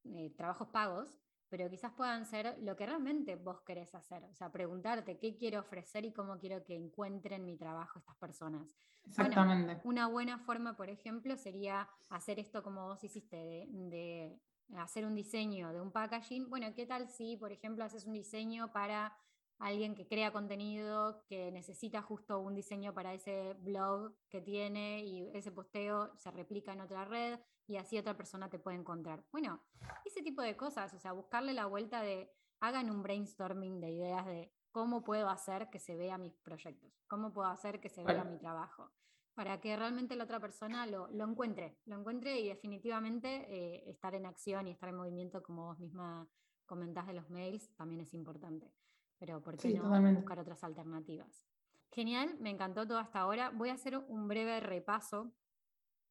eh, trabajos pagos, pero quizás puedan ser lo que realmente vos querés hacer. O sea, preguntarte qué quiero ofrecer y cómo quiero que encuentren mi trabajo estas personas. Exactamente. una buena forma, por ejemplo, sería hacer esto como vos hiciste, de, de hacer un diseño de un packaging. Bueno, ¿qué tal si, por ejemplo, haces un diseño para alguien que crea contenido, que necesita justo un diseño para ese blog que tiene y ese posteo se replica en otra red y así otra persona te puede encontrar. Bueno, ese tipo de cosas, o sea, buscarle la vuelta de, hagan un brainstorming de ideas de cómo puedo hacer que se vea mis proyectos, cómo puedo hacer que se vea mi trabajo, para que realmente la otra persona lo, encuentre, lo encuentre y definitivamente eh, estar en acción y estar en movimiento, como vos misma comentás de los mails, también es importante pero ¿por qué no buscar otras alternativas? Genial, me encantó todo hasta ahora. Voy a hacer un breve repaso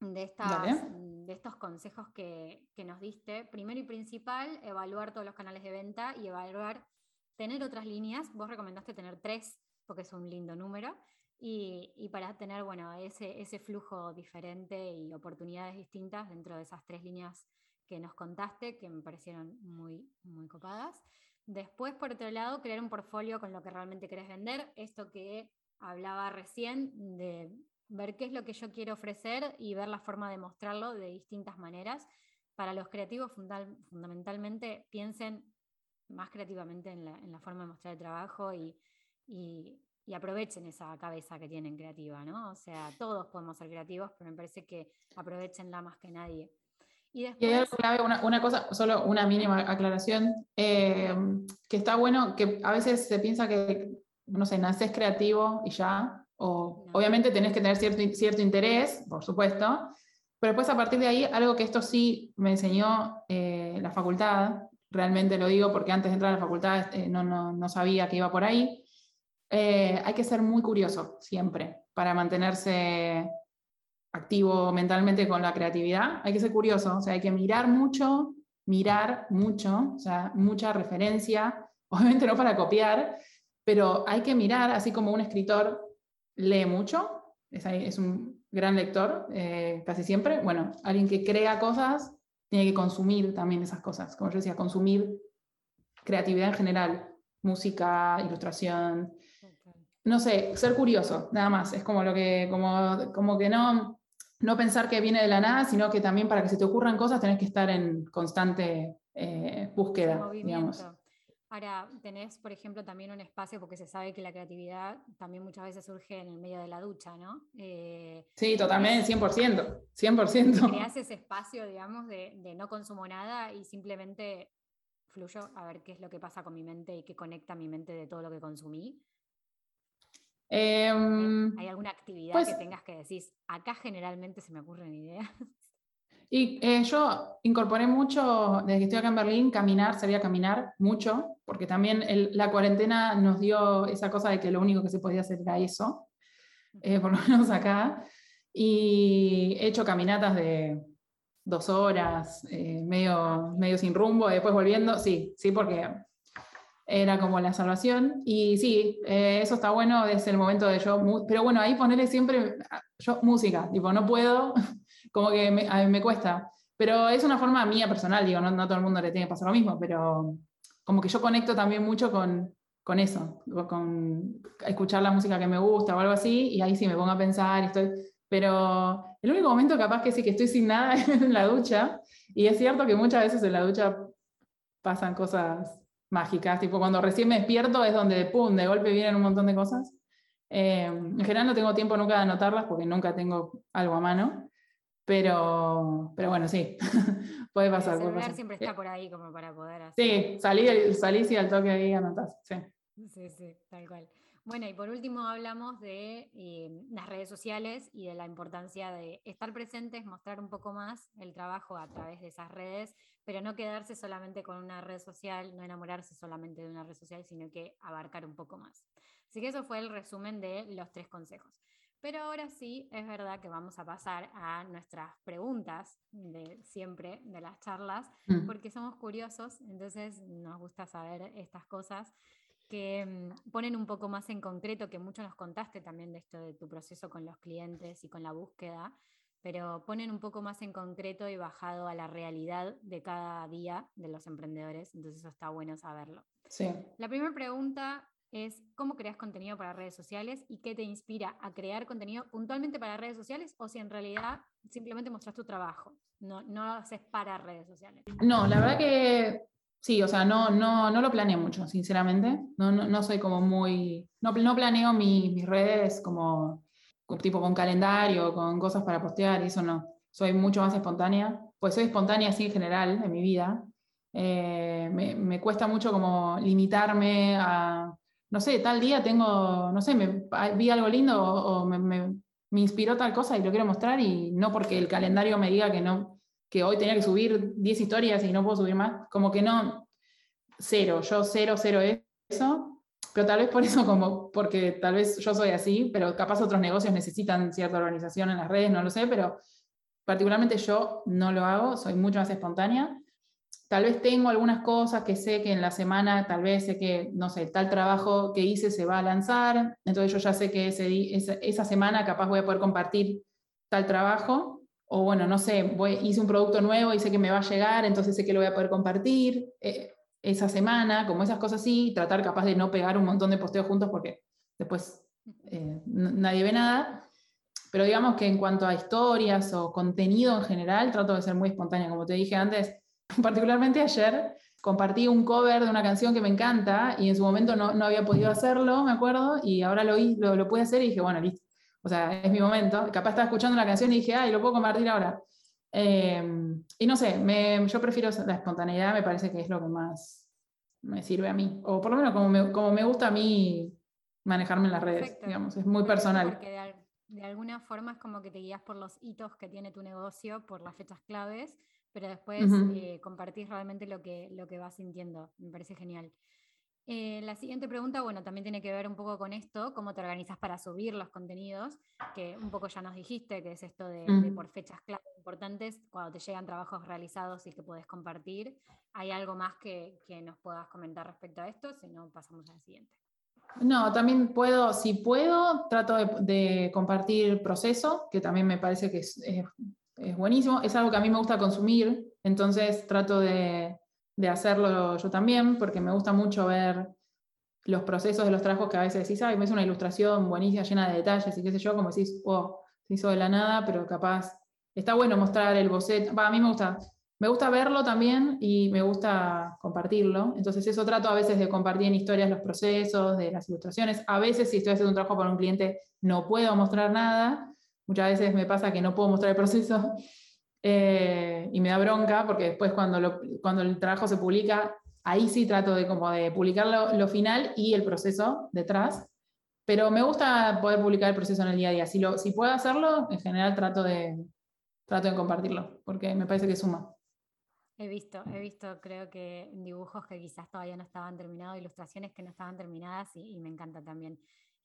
de, estas, de estos consejos que, que, nos diste. Primero y principal, evaluar todos los canales de venta y evaluar, tener otras líneas. Vos recomendaste tener tres, porque es un lindo número. Y, y, para tener bueno, ese, ese flujo diferente y oportunidades distintas dentro de esas tres líneas que nos contaste, que me parecieron muy, muy copadas. Después, por otro lado, crear un portfolio con lo que realmente querés vender. Esto que hablaba recién de ver qué es lo que yo quiero ofrecer y ver la forma de mostrarlo de distintas maneras. Para los creativos, fundamentalmente, piensen más creativamente en la, forma de mostrar el trabajo y, aprovechen esa cabeza que tienen creativa, ¿no? O sea, todos podemos ser creativos, pero me parece que aprovechenla más que nadie. Y, después... clave, una, cosa, solo una mínima aclaración, eh, que está bueno, que a veces se piensa que, no sé, naces creativo y ya, o obviamente tenés que tener cierto, cierto interés, por supuesto, pero después a partir de ahí, algo que esto sí me enseñó eh, la facultad, realmente lo digo porque antes de entrar a la facultad eh, no, no, no, sabía que iba por ahí, hay que ser muy curioso siempre para mantenerse activo mentalmente con la creatividad, hay que ser curioso, o sea, hay que mirar mucho, mirar mucho, o sea, mucha referencia, obviamente no para copiar, pero hay que mirar, así como un escritor lee mucho, es, un gran lector eh, casi siempre, bueno, alguien que crea cosas tiene que consumir también esas cosas, como yo decía, consumir creatividad en general, música, ilustración, no sé, ser curioso, nada más, es como lo que, como, como que no, no pensar que viene de la nada, sino que también para que se te ocurran cosas tenés que estar en constante eh, búsqueda, digamos. Ahora, tenés, por ejemplo, también un espacio, porque se sabe que la creatividad también muchas veces surge en el medio de la ducha, ¿no? Eh, sí, totalmente, 100%, 100%. Creas ese espacio, digamos, de, de, no consumo nada y simplemente fluyo a ver qué es lo que pasa con mi mente y qué conecta mi mente de todo lo que consumí. Em, ¿Hay alguna actividad que pues tengas que decir? Acá generalmente se me ocurren ideas. Y eh, yo incorporé mucho, desde que estoy acá en Berlín, caminar, sabía caminar mucho, porque también la cuarentena nos dio esa cosa de que lo único que se podía hacer era eso, eh, por lo menos acá. Y he hecho caminatas de dos horas, eh, medio, medio sin rumbo, después volviendo, sí, sí, porque era como la salvación. Y sí, eh, eso está bueno, es el momento de yo, pero bueno, ahí ponerle siempre yo música, tipo, no puedo, como que me, me cuesta. Pero es una forma mía personal, digo, no, no todo el mundo le tiene que pasar lo mismo, pero como que yo conecto también mucho con, con eso, con escuchar la música que me gusta o algo así, y ahí sí me pongo a pensar, estoy, pero el único momento capaz que sí que estoy sin nada es en la ducha, y es cierto que muchas veces en la ducha pasan cosas mágicas, tipo cuando recién me despierto es donde, pum, de golpe vienen un montón de cosas. Eh, en general no tengo tiempo nunca de anotarlas porque nunca tengo algo a mano, pero, pero bueno, sí, puede pasar. El celular siempre está por ahí como para poder hacer. Sí, salí, salís y al toque ahí anotás, sí. Sí, sí, tal cual. Bueno, y por último hablamos de eh, las redes sociales y de la importancia de estar presentes, mostrar un poco más el trabajo a través de esas redes, pero no quedarse solamente con una red social, no enamorarse solamente de una red social, sino que abarcar un poco más. Así que eso fue el resumen de los tres consejos. Pero ahora sí, es verdad que vamos a pasar a nuestras preguntas de siempre, de las charlas, mm. porque somos curiosos, entonces nos gusta saber estas cosas que mm, ponen un poco más en concreto, que mucho nos contaste también de esto de tu proceso con los clientes y con la búsqueda, pero ponen un poco más en concreto y bajado a la realidad de cada día de los emprendedores, entonces eso está bueno saberlo. Sí. La primera pregunta es cómo creas contenido para redes sociales y qué te inspira a crear contenido puntualmente para redes sociales o si en realidad simplemente mostras tu trabajo, no, no lo haces para redes sociales. No, la verdad que sí, o sea, no, no, no lo planeo mucho, sinceramente. No, no, no soy como muy, no, no planeo mis redes como tipo con calendario, con cosas para postear y eso no. Soy mucho más espontánea, pues soy espontánea así en general en mi vida. Eh, me, me cuesta mucho como limitarme a no sé, tal día tengo, no sé, me, vi algo lindo o, me, me, inspiró tal cosa y lo quiero mostrar y no porque el calendario me diga que no, que hoy tenía que subir 10 historias y no puedo subir más, como que no, cero, yo cero, cero eso, pero tal vez por eso, como porque tal vez yo soy así, pero capaz otros negocios necesitan cierta organización en las redes, no lo sé, pero particularmente yo no lo hago, soy mucho más espontánea. Tal vez tengo algunas cosas que sé que en la semana, tal vez sé que, no sé, tal trabajo que hice se va a lanzar, entonces yo ya sé que ese, esa, semana capaz voy a poder compartir tal trabajo, o bueno, no sé, hice un producto nuevo y sé que me va a llegar, entonces sé que lo voy a poder compartir eh, esa semana, como esas cosas así, tratar capaz de no pegar un montón de posteos juntos porque después eh, nadie ve nada. Pero digamos que en cuanto a historias o contenido en general, trato de ser muy espontánea, como te dije antes, particularmente ayer compartí un cover de una canción que me encanta y en su momento no, no había podido hacerlo, me acuerdo, y ahora lo, lo, lo pude hacer y dije, bueno, listo. O sea, es mi momento. Capaz estaba escuchando la canción y dije, ay, lo puedo compartir ahora. Em, y no sé, me, yo prefiero la espontaneidad, me parece que es lo que más me sirve a mí. O por lo menos como me, como me gusta a mí manejarme en las redes, digamos, es muy personal. Porque de, de, alguna forma es como que te guías por los hitos que tiene tu negocio, por las fechas claves, pero después eh, compartís realmente lo que, lo que vas sintiendo. Me parece genial. Eh, la siguiente pregunta, bueno, también tiene que ver un poco con esto, cómo te organizas para subir los contenidos, que un poco ya nos dijiste, que es esto de, por fechas clave importantes, cuando te llegan trabajos realizados y que puedes compartir. ¿Hay algo más que, que nos puedas comentar respecto a esto? Si no, pasamos al siguiente. No, también puedo, si puedo, trato de, de compartir proceso, que también me parece que es, es es buenísimo, es algo que a mí me gusta consumir, entonces trato de, hacerlo yo también, porque me gusta mucho ver los procesos de los trabajos que a veces decís, ay, me hizo una ilustración buenísima, llena de detalles y qué sé yo, como decís, oh, se hizo de la nada, pero capaz está bueno mostrar el boceto. a mí me gusta, me gusta verlo también y me gusta compartirlo. Entonces eso trato a veces de compartir en historias los procesos, de las ilustraciones. A veces si estoy haciendo un trabajo para un cliente no puedo mostrar nada, Muchas veces me pasa que no puedo mostrar el proceso eh, y me da bronca porque después cuando, cuando el trabajo se publica, ahí sí trato de, como de publicar lo, final y el proceso detrás. Pero me gusta poder publicar el proceso en el día a día. Si, lo, si puedo hacerlo, en general trato de, trato de compartirlo porque me parece que suma. He visto, he visto, creo que dibujos que quizás todavía no estaban terminados, ilustraciones que no estaban terminadas y me encanta también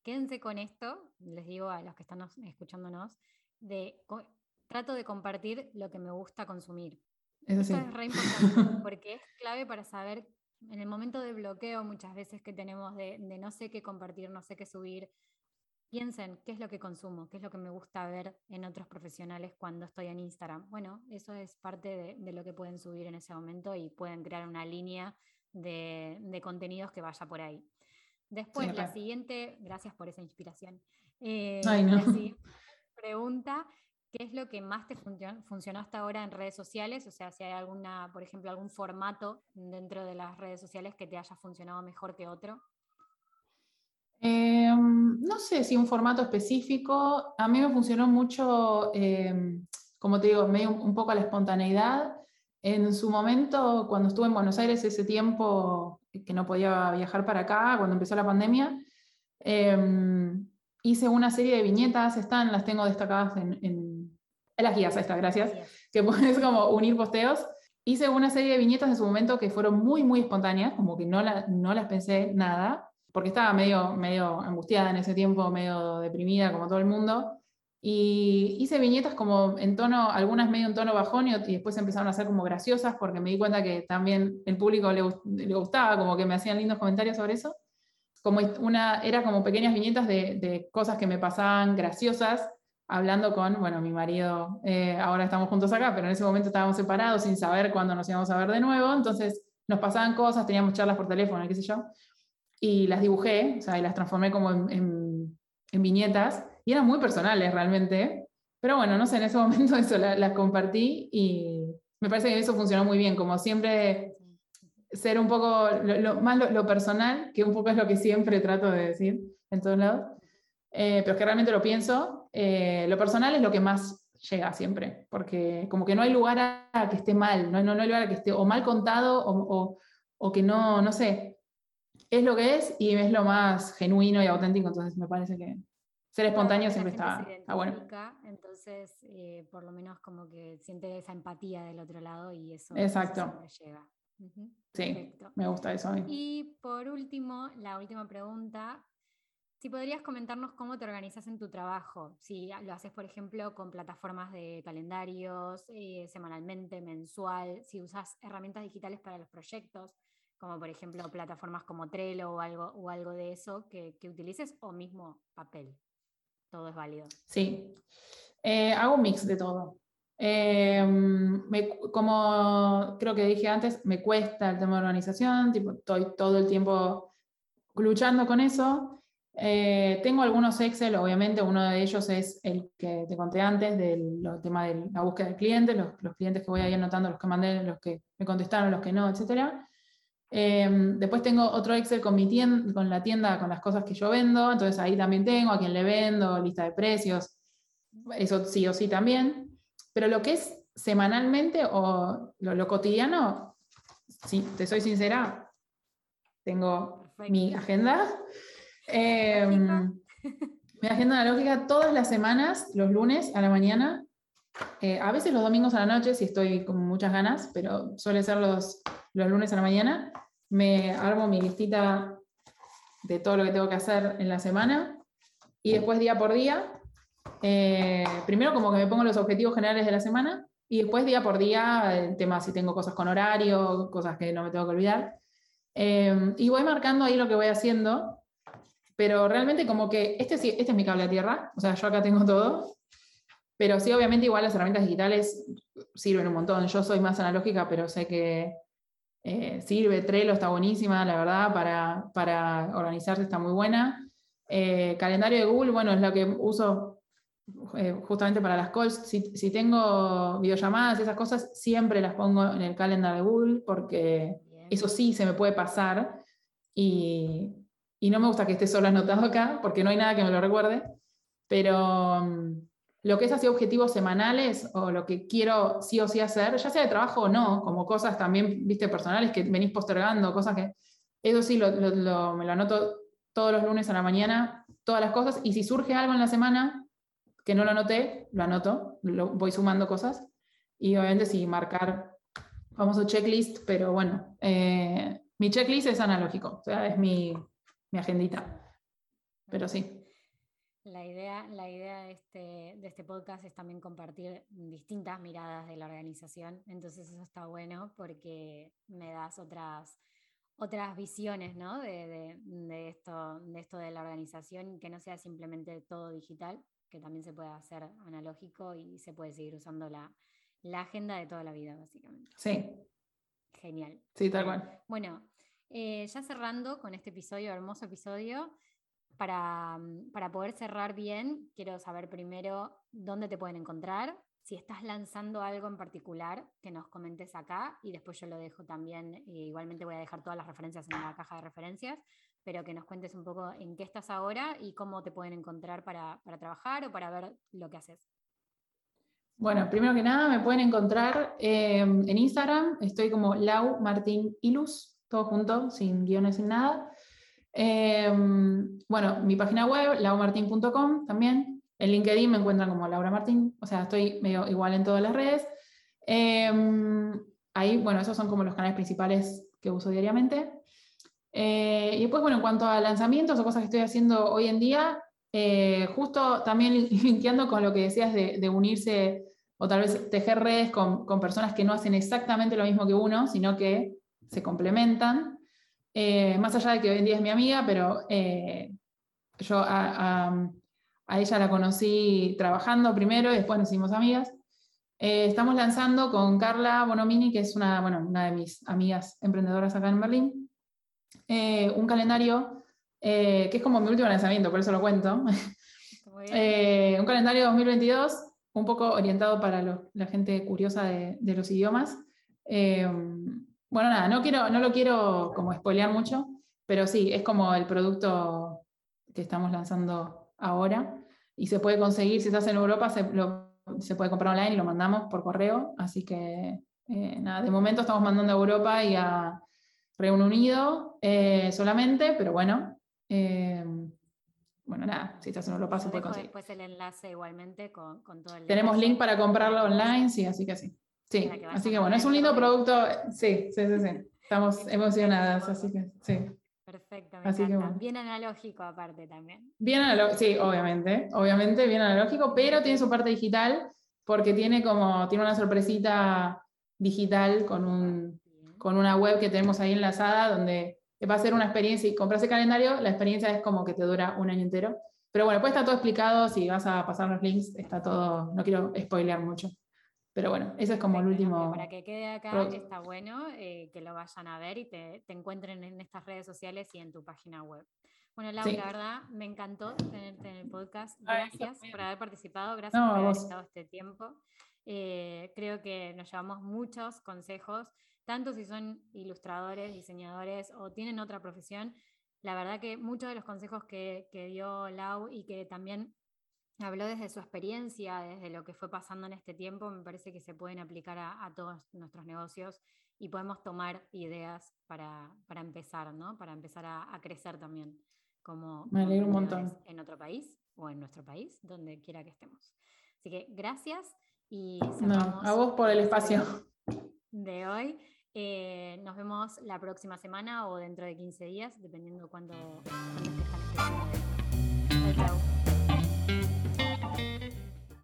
quédense con esto, les digo a los que están escuchándonos, de trato de compartir lo que me gusta consumir. Eso, es re importante porque es clave para saber en el momento de bloqueo muchas veces que tenemos de, no sé qué compartir, no sé qué subir, piensen qué es lo que consumo, qué es lo que me gusta ver en otros profesionales cuando estoy en Instagram. Bueno, eso es parte de, lo que pueden subir en ese momento y pueden crear una línea de, contenidos que vaya por ahí. Después, la siguiente, gracias por esa inspiración. Eh, pregunta, ¿qué es lo que más te funcionó hasta ahora en redes sociales? O sea, si hay alguna, por ejemplo, algún formato dentro de las redes sociales que te haya funcionado mejor que otro. Em, no sé si un formato específico. A mí me funcionó mucho, em, como te digo, medio un poco a la espontaneidad. En su momento, cuando estuve en Buenos Aires, ese tiempo que no podía viajar para acá, cuando empezó la pandemia, em, hice una serie de viñetas, están, las tengo destacadas en, en, las guías, ahí está, gracias, que puedes como unir posteos. Hice una serie de viñetas en su momento que fueron muy, muy espontáneas, como que no, no las pensé nada, porque estaba medio, medio angustiada en ese tiempo, medio deprimida como todo el mundo. Y hice viñetas como en tono, algunas medio en tono bajón y, después empezaron a ser como graciosas porque me di cuenta que también el público le, le gustaba, como que me hacían lindos comentarios sobre eso. Como una, era como pequeñas viñetas de, de cosas que me pasaban graciosas, hablando con, bueno, mi marido, eh, ahora estamos juntos acá, pero en ese momento estábamos separados sin saber cuándo nos íbamos a ver de nuevo, entonces nos pasaban cosas, teníamos charlas por teléfono, qué sé yo, y las dibujé, o sea, y las transformé como en, viñetas, y eran muy personales realmente, pero bueno, no sé, en ese momento eso las compartí y me parece que eso funcionó muy bien, como siempre ser un poco más lo, personal, que un poco es lo que siempre trato de decir en todos lados, eh, pero es que realmente lo pienso, eh, lo personal es lo que más llega siempre, porque como que no hay lugar a que esté mal, no, no, no hay lugar a que esté o mal contado o, o, o que no, no sé, es lo que es y es lo más genuino y auténtico, entonces me parece que ser espontáneo siempre está, bueno. Entonces, eh, por lo menos como que siente esa empatía del otro lado y eso, Exacto. llega. Sí, me gusta eso. Y por último, la última pregunta, si podrías comentarnos cómo te organizas en tu trabajo, si lo haces, por ejemplo, con plataformas de calendarios, eh, semanalmente, mensual, si usas herramientas digitales para los proyectos, como por ejemplo plataformas como Trello o algo, o algo de eso que, utilices, o mismo papel. Todo es válido. Sí, eh, hago un mix de todo. Em, como creo que dije antes, me cuesta el tema de organización, tipo, estoy todo el tiempo luchando con eso. Eh, tengo algunos Excel, obviamente, uno de ellos es el que te conté antes, del tema de la búsqueda del cliente, los, los, clientes que voy ahí anotando, los que mandé, los que me contestaron, los que no, etcétera. Em, después tengo otro Excel con, mi tienda, con la tienda, con las cosas que yo vendo, entonces ahí también tengo a quién le vendo, lista de precios, eso sí o sí también. Pero lo que es semanalmente o lo, cotidiano, si te soy sincera, tengo mi agenda. Em, mi agenda analógica todas las semanas, los lunes a la mañana, eh, a veces los domingos a la noche si estoy con muchas ganas, pero suele ser los, los lunes a la mañana, me armo mi listita de todo lo que tengo que hacer en la semana y después día por día, eh, primero como que me pongo los objetivos generales de la semana y después día por día el tema si tengo cosas con horario, cosas que no me tengo que olvidar. Eh, y voy marcando ahí lo que voy haciendo, pero realmente como que este, este es mi cable a tierra, o sea, yo acá tengo todo, pero sí, obviamente igual las herramientas digitales sirven un montón. Yo soy más analógica, pero sé que eh, sirve, Trello está buenísima, la verdad, para, para organizarse está muy buena. Eh, calendario de Google, bueno, es lo que uso eh, justamente para las calls. Si, si, tengo videollamadas, esas cosas, siempre las pongo en el calendario de Google porque eso sí se me puede pasar y, y, no me gusta que esté solo anotado acá porque no hay nada que me lo recuerde. Pero mm, lo que es así objetivos semanales o lo que quiero sí o sí hacer, ya sea de trabajo o no, como cosas también, viste, personales que venís postergando, cosas que, eso sí, lo, me lo anoto todos los lunes a la mañana, todas las cosas, y si surge algo en la semana que no lo anoté, lo anoto, lo, voy sumando cosas, y obviamente sí, marcar famoso checklist, pero bueno, eh, mi checklist es analógico, o sea, es mi, mi agendita, pero sí. La idea, la idea de, este, de este podcast es también compartir distintas miradas de la organización, entonces eso está bueno porque me das otras, otras visiones ¿no? de, esto, de esto de la organización, que no sea simplemente todo digital, que también se puede hacer analógico y se puede seguir usando la, agenda de toda la vida, básicamente. Sí. Genial. Sí, tal cual. Bueno, eh, ya cerrando con este episodio, hermoso episodio, para, para poder cerrar bien, quiero saber primero dónde te pueden encontrar, si estás lanzando algo en particular, que nos comentes acá y después yo lo dejo también, eh, igualmente voy a dejar todas las referencias en la caja de referencias, pero que nos cuentes un poco en qué estás ahora y cómo te pueden encontrar para, trabajar o para ver lo que haces. Bueno, primero que nada me pueden encontrar em, en Instagram, estoy como Lau Martín Ilus, todo junto, sin guiones, sin nada. Em, bueno, mi página web, laumartin.com también, en LinkedIn me encuentran como Laura Martín, o sea, estoy medio igual en todas las redes. Em, ahí, bueno, esos son como los canales principales que uso diariamente. Eh, y después, bueno, en cuanto a lanzamientos o cosas que estoy haciendo hoy en día, eh, justo también linkeando con lo que decías de, unirse o tal vez tejer redes con, personas que no hacen exactamente lo mismo que uno, sino que se complementan. Eh, más allá de que hoy en día es mi amiga, pero yo a, a ella la conocí trabajando primero y después nos hicimos amigas. Eh, estamos lanzando con Carla Bonomini, que es una, bueno, una de mis amigas emprendedoras acá en Berlín, eh, un calendario eh, que es como mi último lanzamiento, por eso lo cuento. un calendario 2022, un poco orientado para la gente curiosa de, de los idiomas. Bueno, nada, no, quiero, no lo quiero como spoilear mucho, pero sí, es como el producto que estamos lanzando ahora y se puede conseguir, si estás en Europa, se, se puede comprar online y lo mandamos por correo. Así que, eh, nada, de momento estamos mandando a Europa y a Reino Unido eh, solamente, pero bueno. Eh, bueno, nada, si estás en Europa se puede conseguir. Después el enlace igualmente con, con todo el. Tenemos link para comprarlo online, sí, así que sí. Sí, así que bueno, es un lindo producto. Sí, sí, sí, sí. Estamos emocionadas, así que sí. Perfecto, me encanta. Bien analógico aparte también. Bien analógico, sí, obviamente, obviamente bien analógico, pero tiene su parte digital porque tiene como, tiene una sorpresita digital con, un, con una web que tenemos ahí enlazada donde va a ser una experiencia y compras el calendario, la experiencia es como que te dura un año entero. Pero bueno, pues está todo explicado, si vas a pasar los links, está todo, no quiero spoilear mucho. Pero bueno, ese es como el último. Para que quede acá, está bueno eh, que lo vayan a ver y te, encuentren en estas redes sociales y en tu página web. Bueno, Laura, la verdad, me encantó tenerte en el podcast. Gracias por haber participado, gracias por haber estado este tiempo. Eh, creo que nos llevamos muchos consejos, tanto si son ilustradores, diseñadores o tienen otra profesión. La verdad que muchos de los consejos que, que dio Lau y que también habló desde su experiencia, desde lo que fue pasando en este tiempo, me parece que se pueden aplicar a, todos nuestros negocios y podemos tomar ideas para, empezar, ¿no? Para empezar a, crecer también como, me un montón. en otro país o en nuestro país, donde quiera que estemos. Así que gracias y a vos por el espacio de hoy. Eh, nos vemos la próxima semana o dentro de 15 días, dependiendo cuándo, cuándo